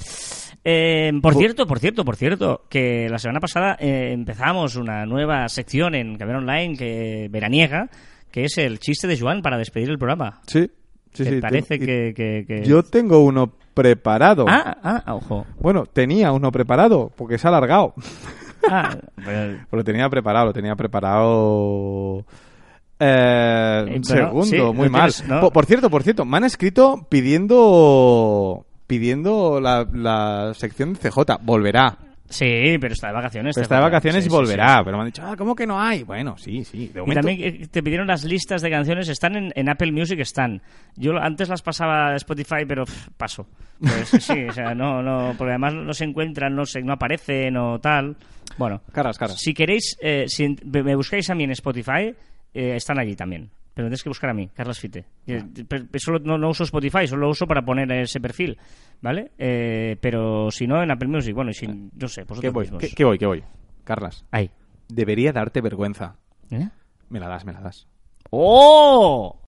Eh, por cierto, por cierto, por cierto, que la semana pasada eh, empezamos una nueva sección en Caber Online que veraniega, que es el chiste de Joan para despedir el programa. Sí, sí, ¿Te sí. parece que, que- que- Yo tengo uno preparado. Ah, ah, ojo. Bueno, tenía uno preparado, porque se ha alargado. Ah, pero- Pues lo tenía preparado, lo tenía preparado. Eh, Eh, segundo, sí, muy mal. tienes, ¿no? Po- Por, cierto, por cierto, me han escrito pidiendo pidiendo la, la sección de CJ. Volverá. Sí, pero está de vacaciones. Pero está de vacaciones Sí, y volverá. sí. Pero me han dicho, ah, ¿cómo que no hay? Bueno, sí, sí. De Y también eh, te pidieron las listas de canciones, están en, en Apple Music, están. Yo antes las pasaba a Spotify, pero pff, paso. Pues sí, o sea, no, no, porque además no se encuentran, no se, no aparecen o tal. Bueno, Caras, caras. si queréis, eh, si me buscáis a mí en Spotify, eh, están allí también. Pero tenéis que buscar a mí, Carlos Fite. Ah. Eh, Solo, no, no uso Spotify, solo lo uso para poner ese perfil, ¿vale? Eh, pero si no, en Apple Music, bueno, y si, no sé, ¿Qué voy? ¿Qué, qué voy? ¿Qué voy? Carlas, Ahí. debería darte vergüenza. ¿Eh? Me la das, me la das. ¡Oh!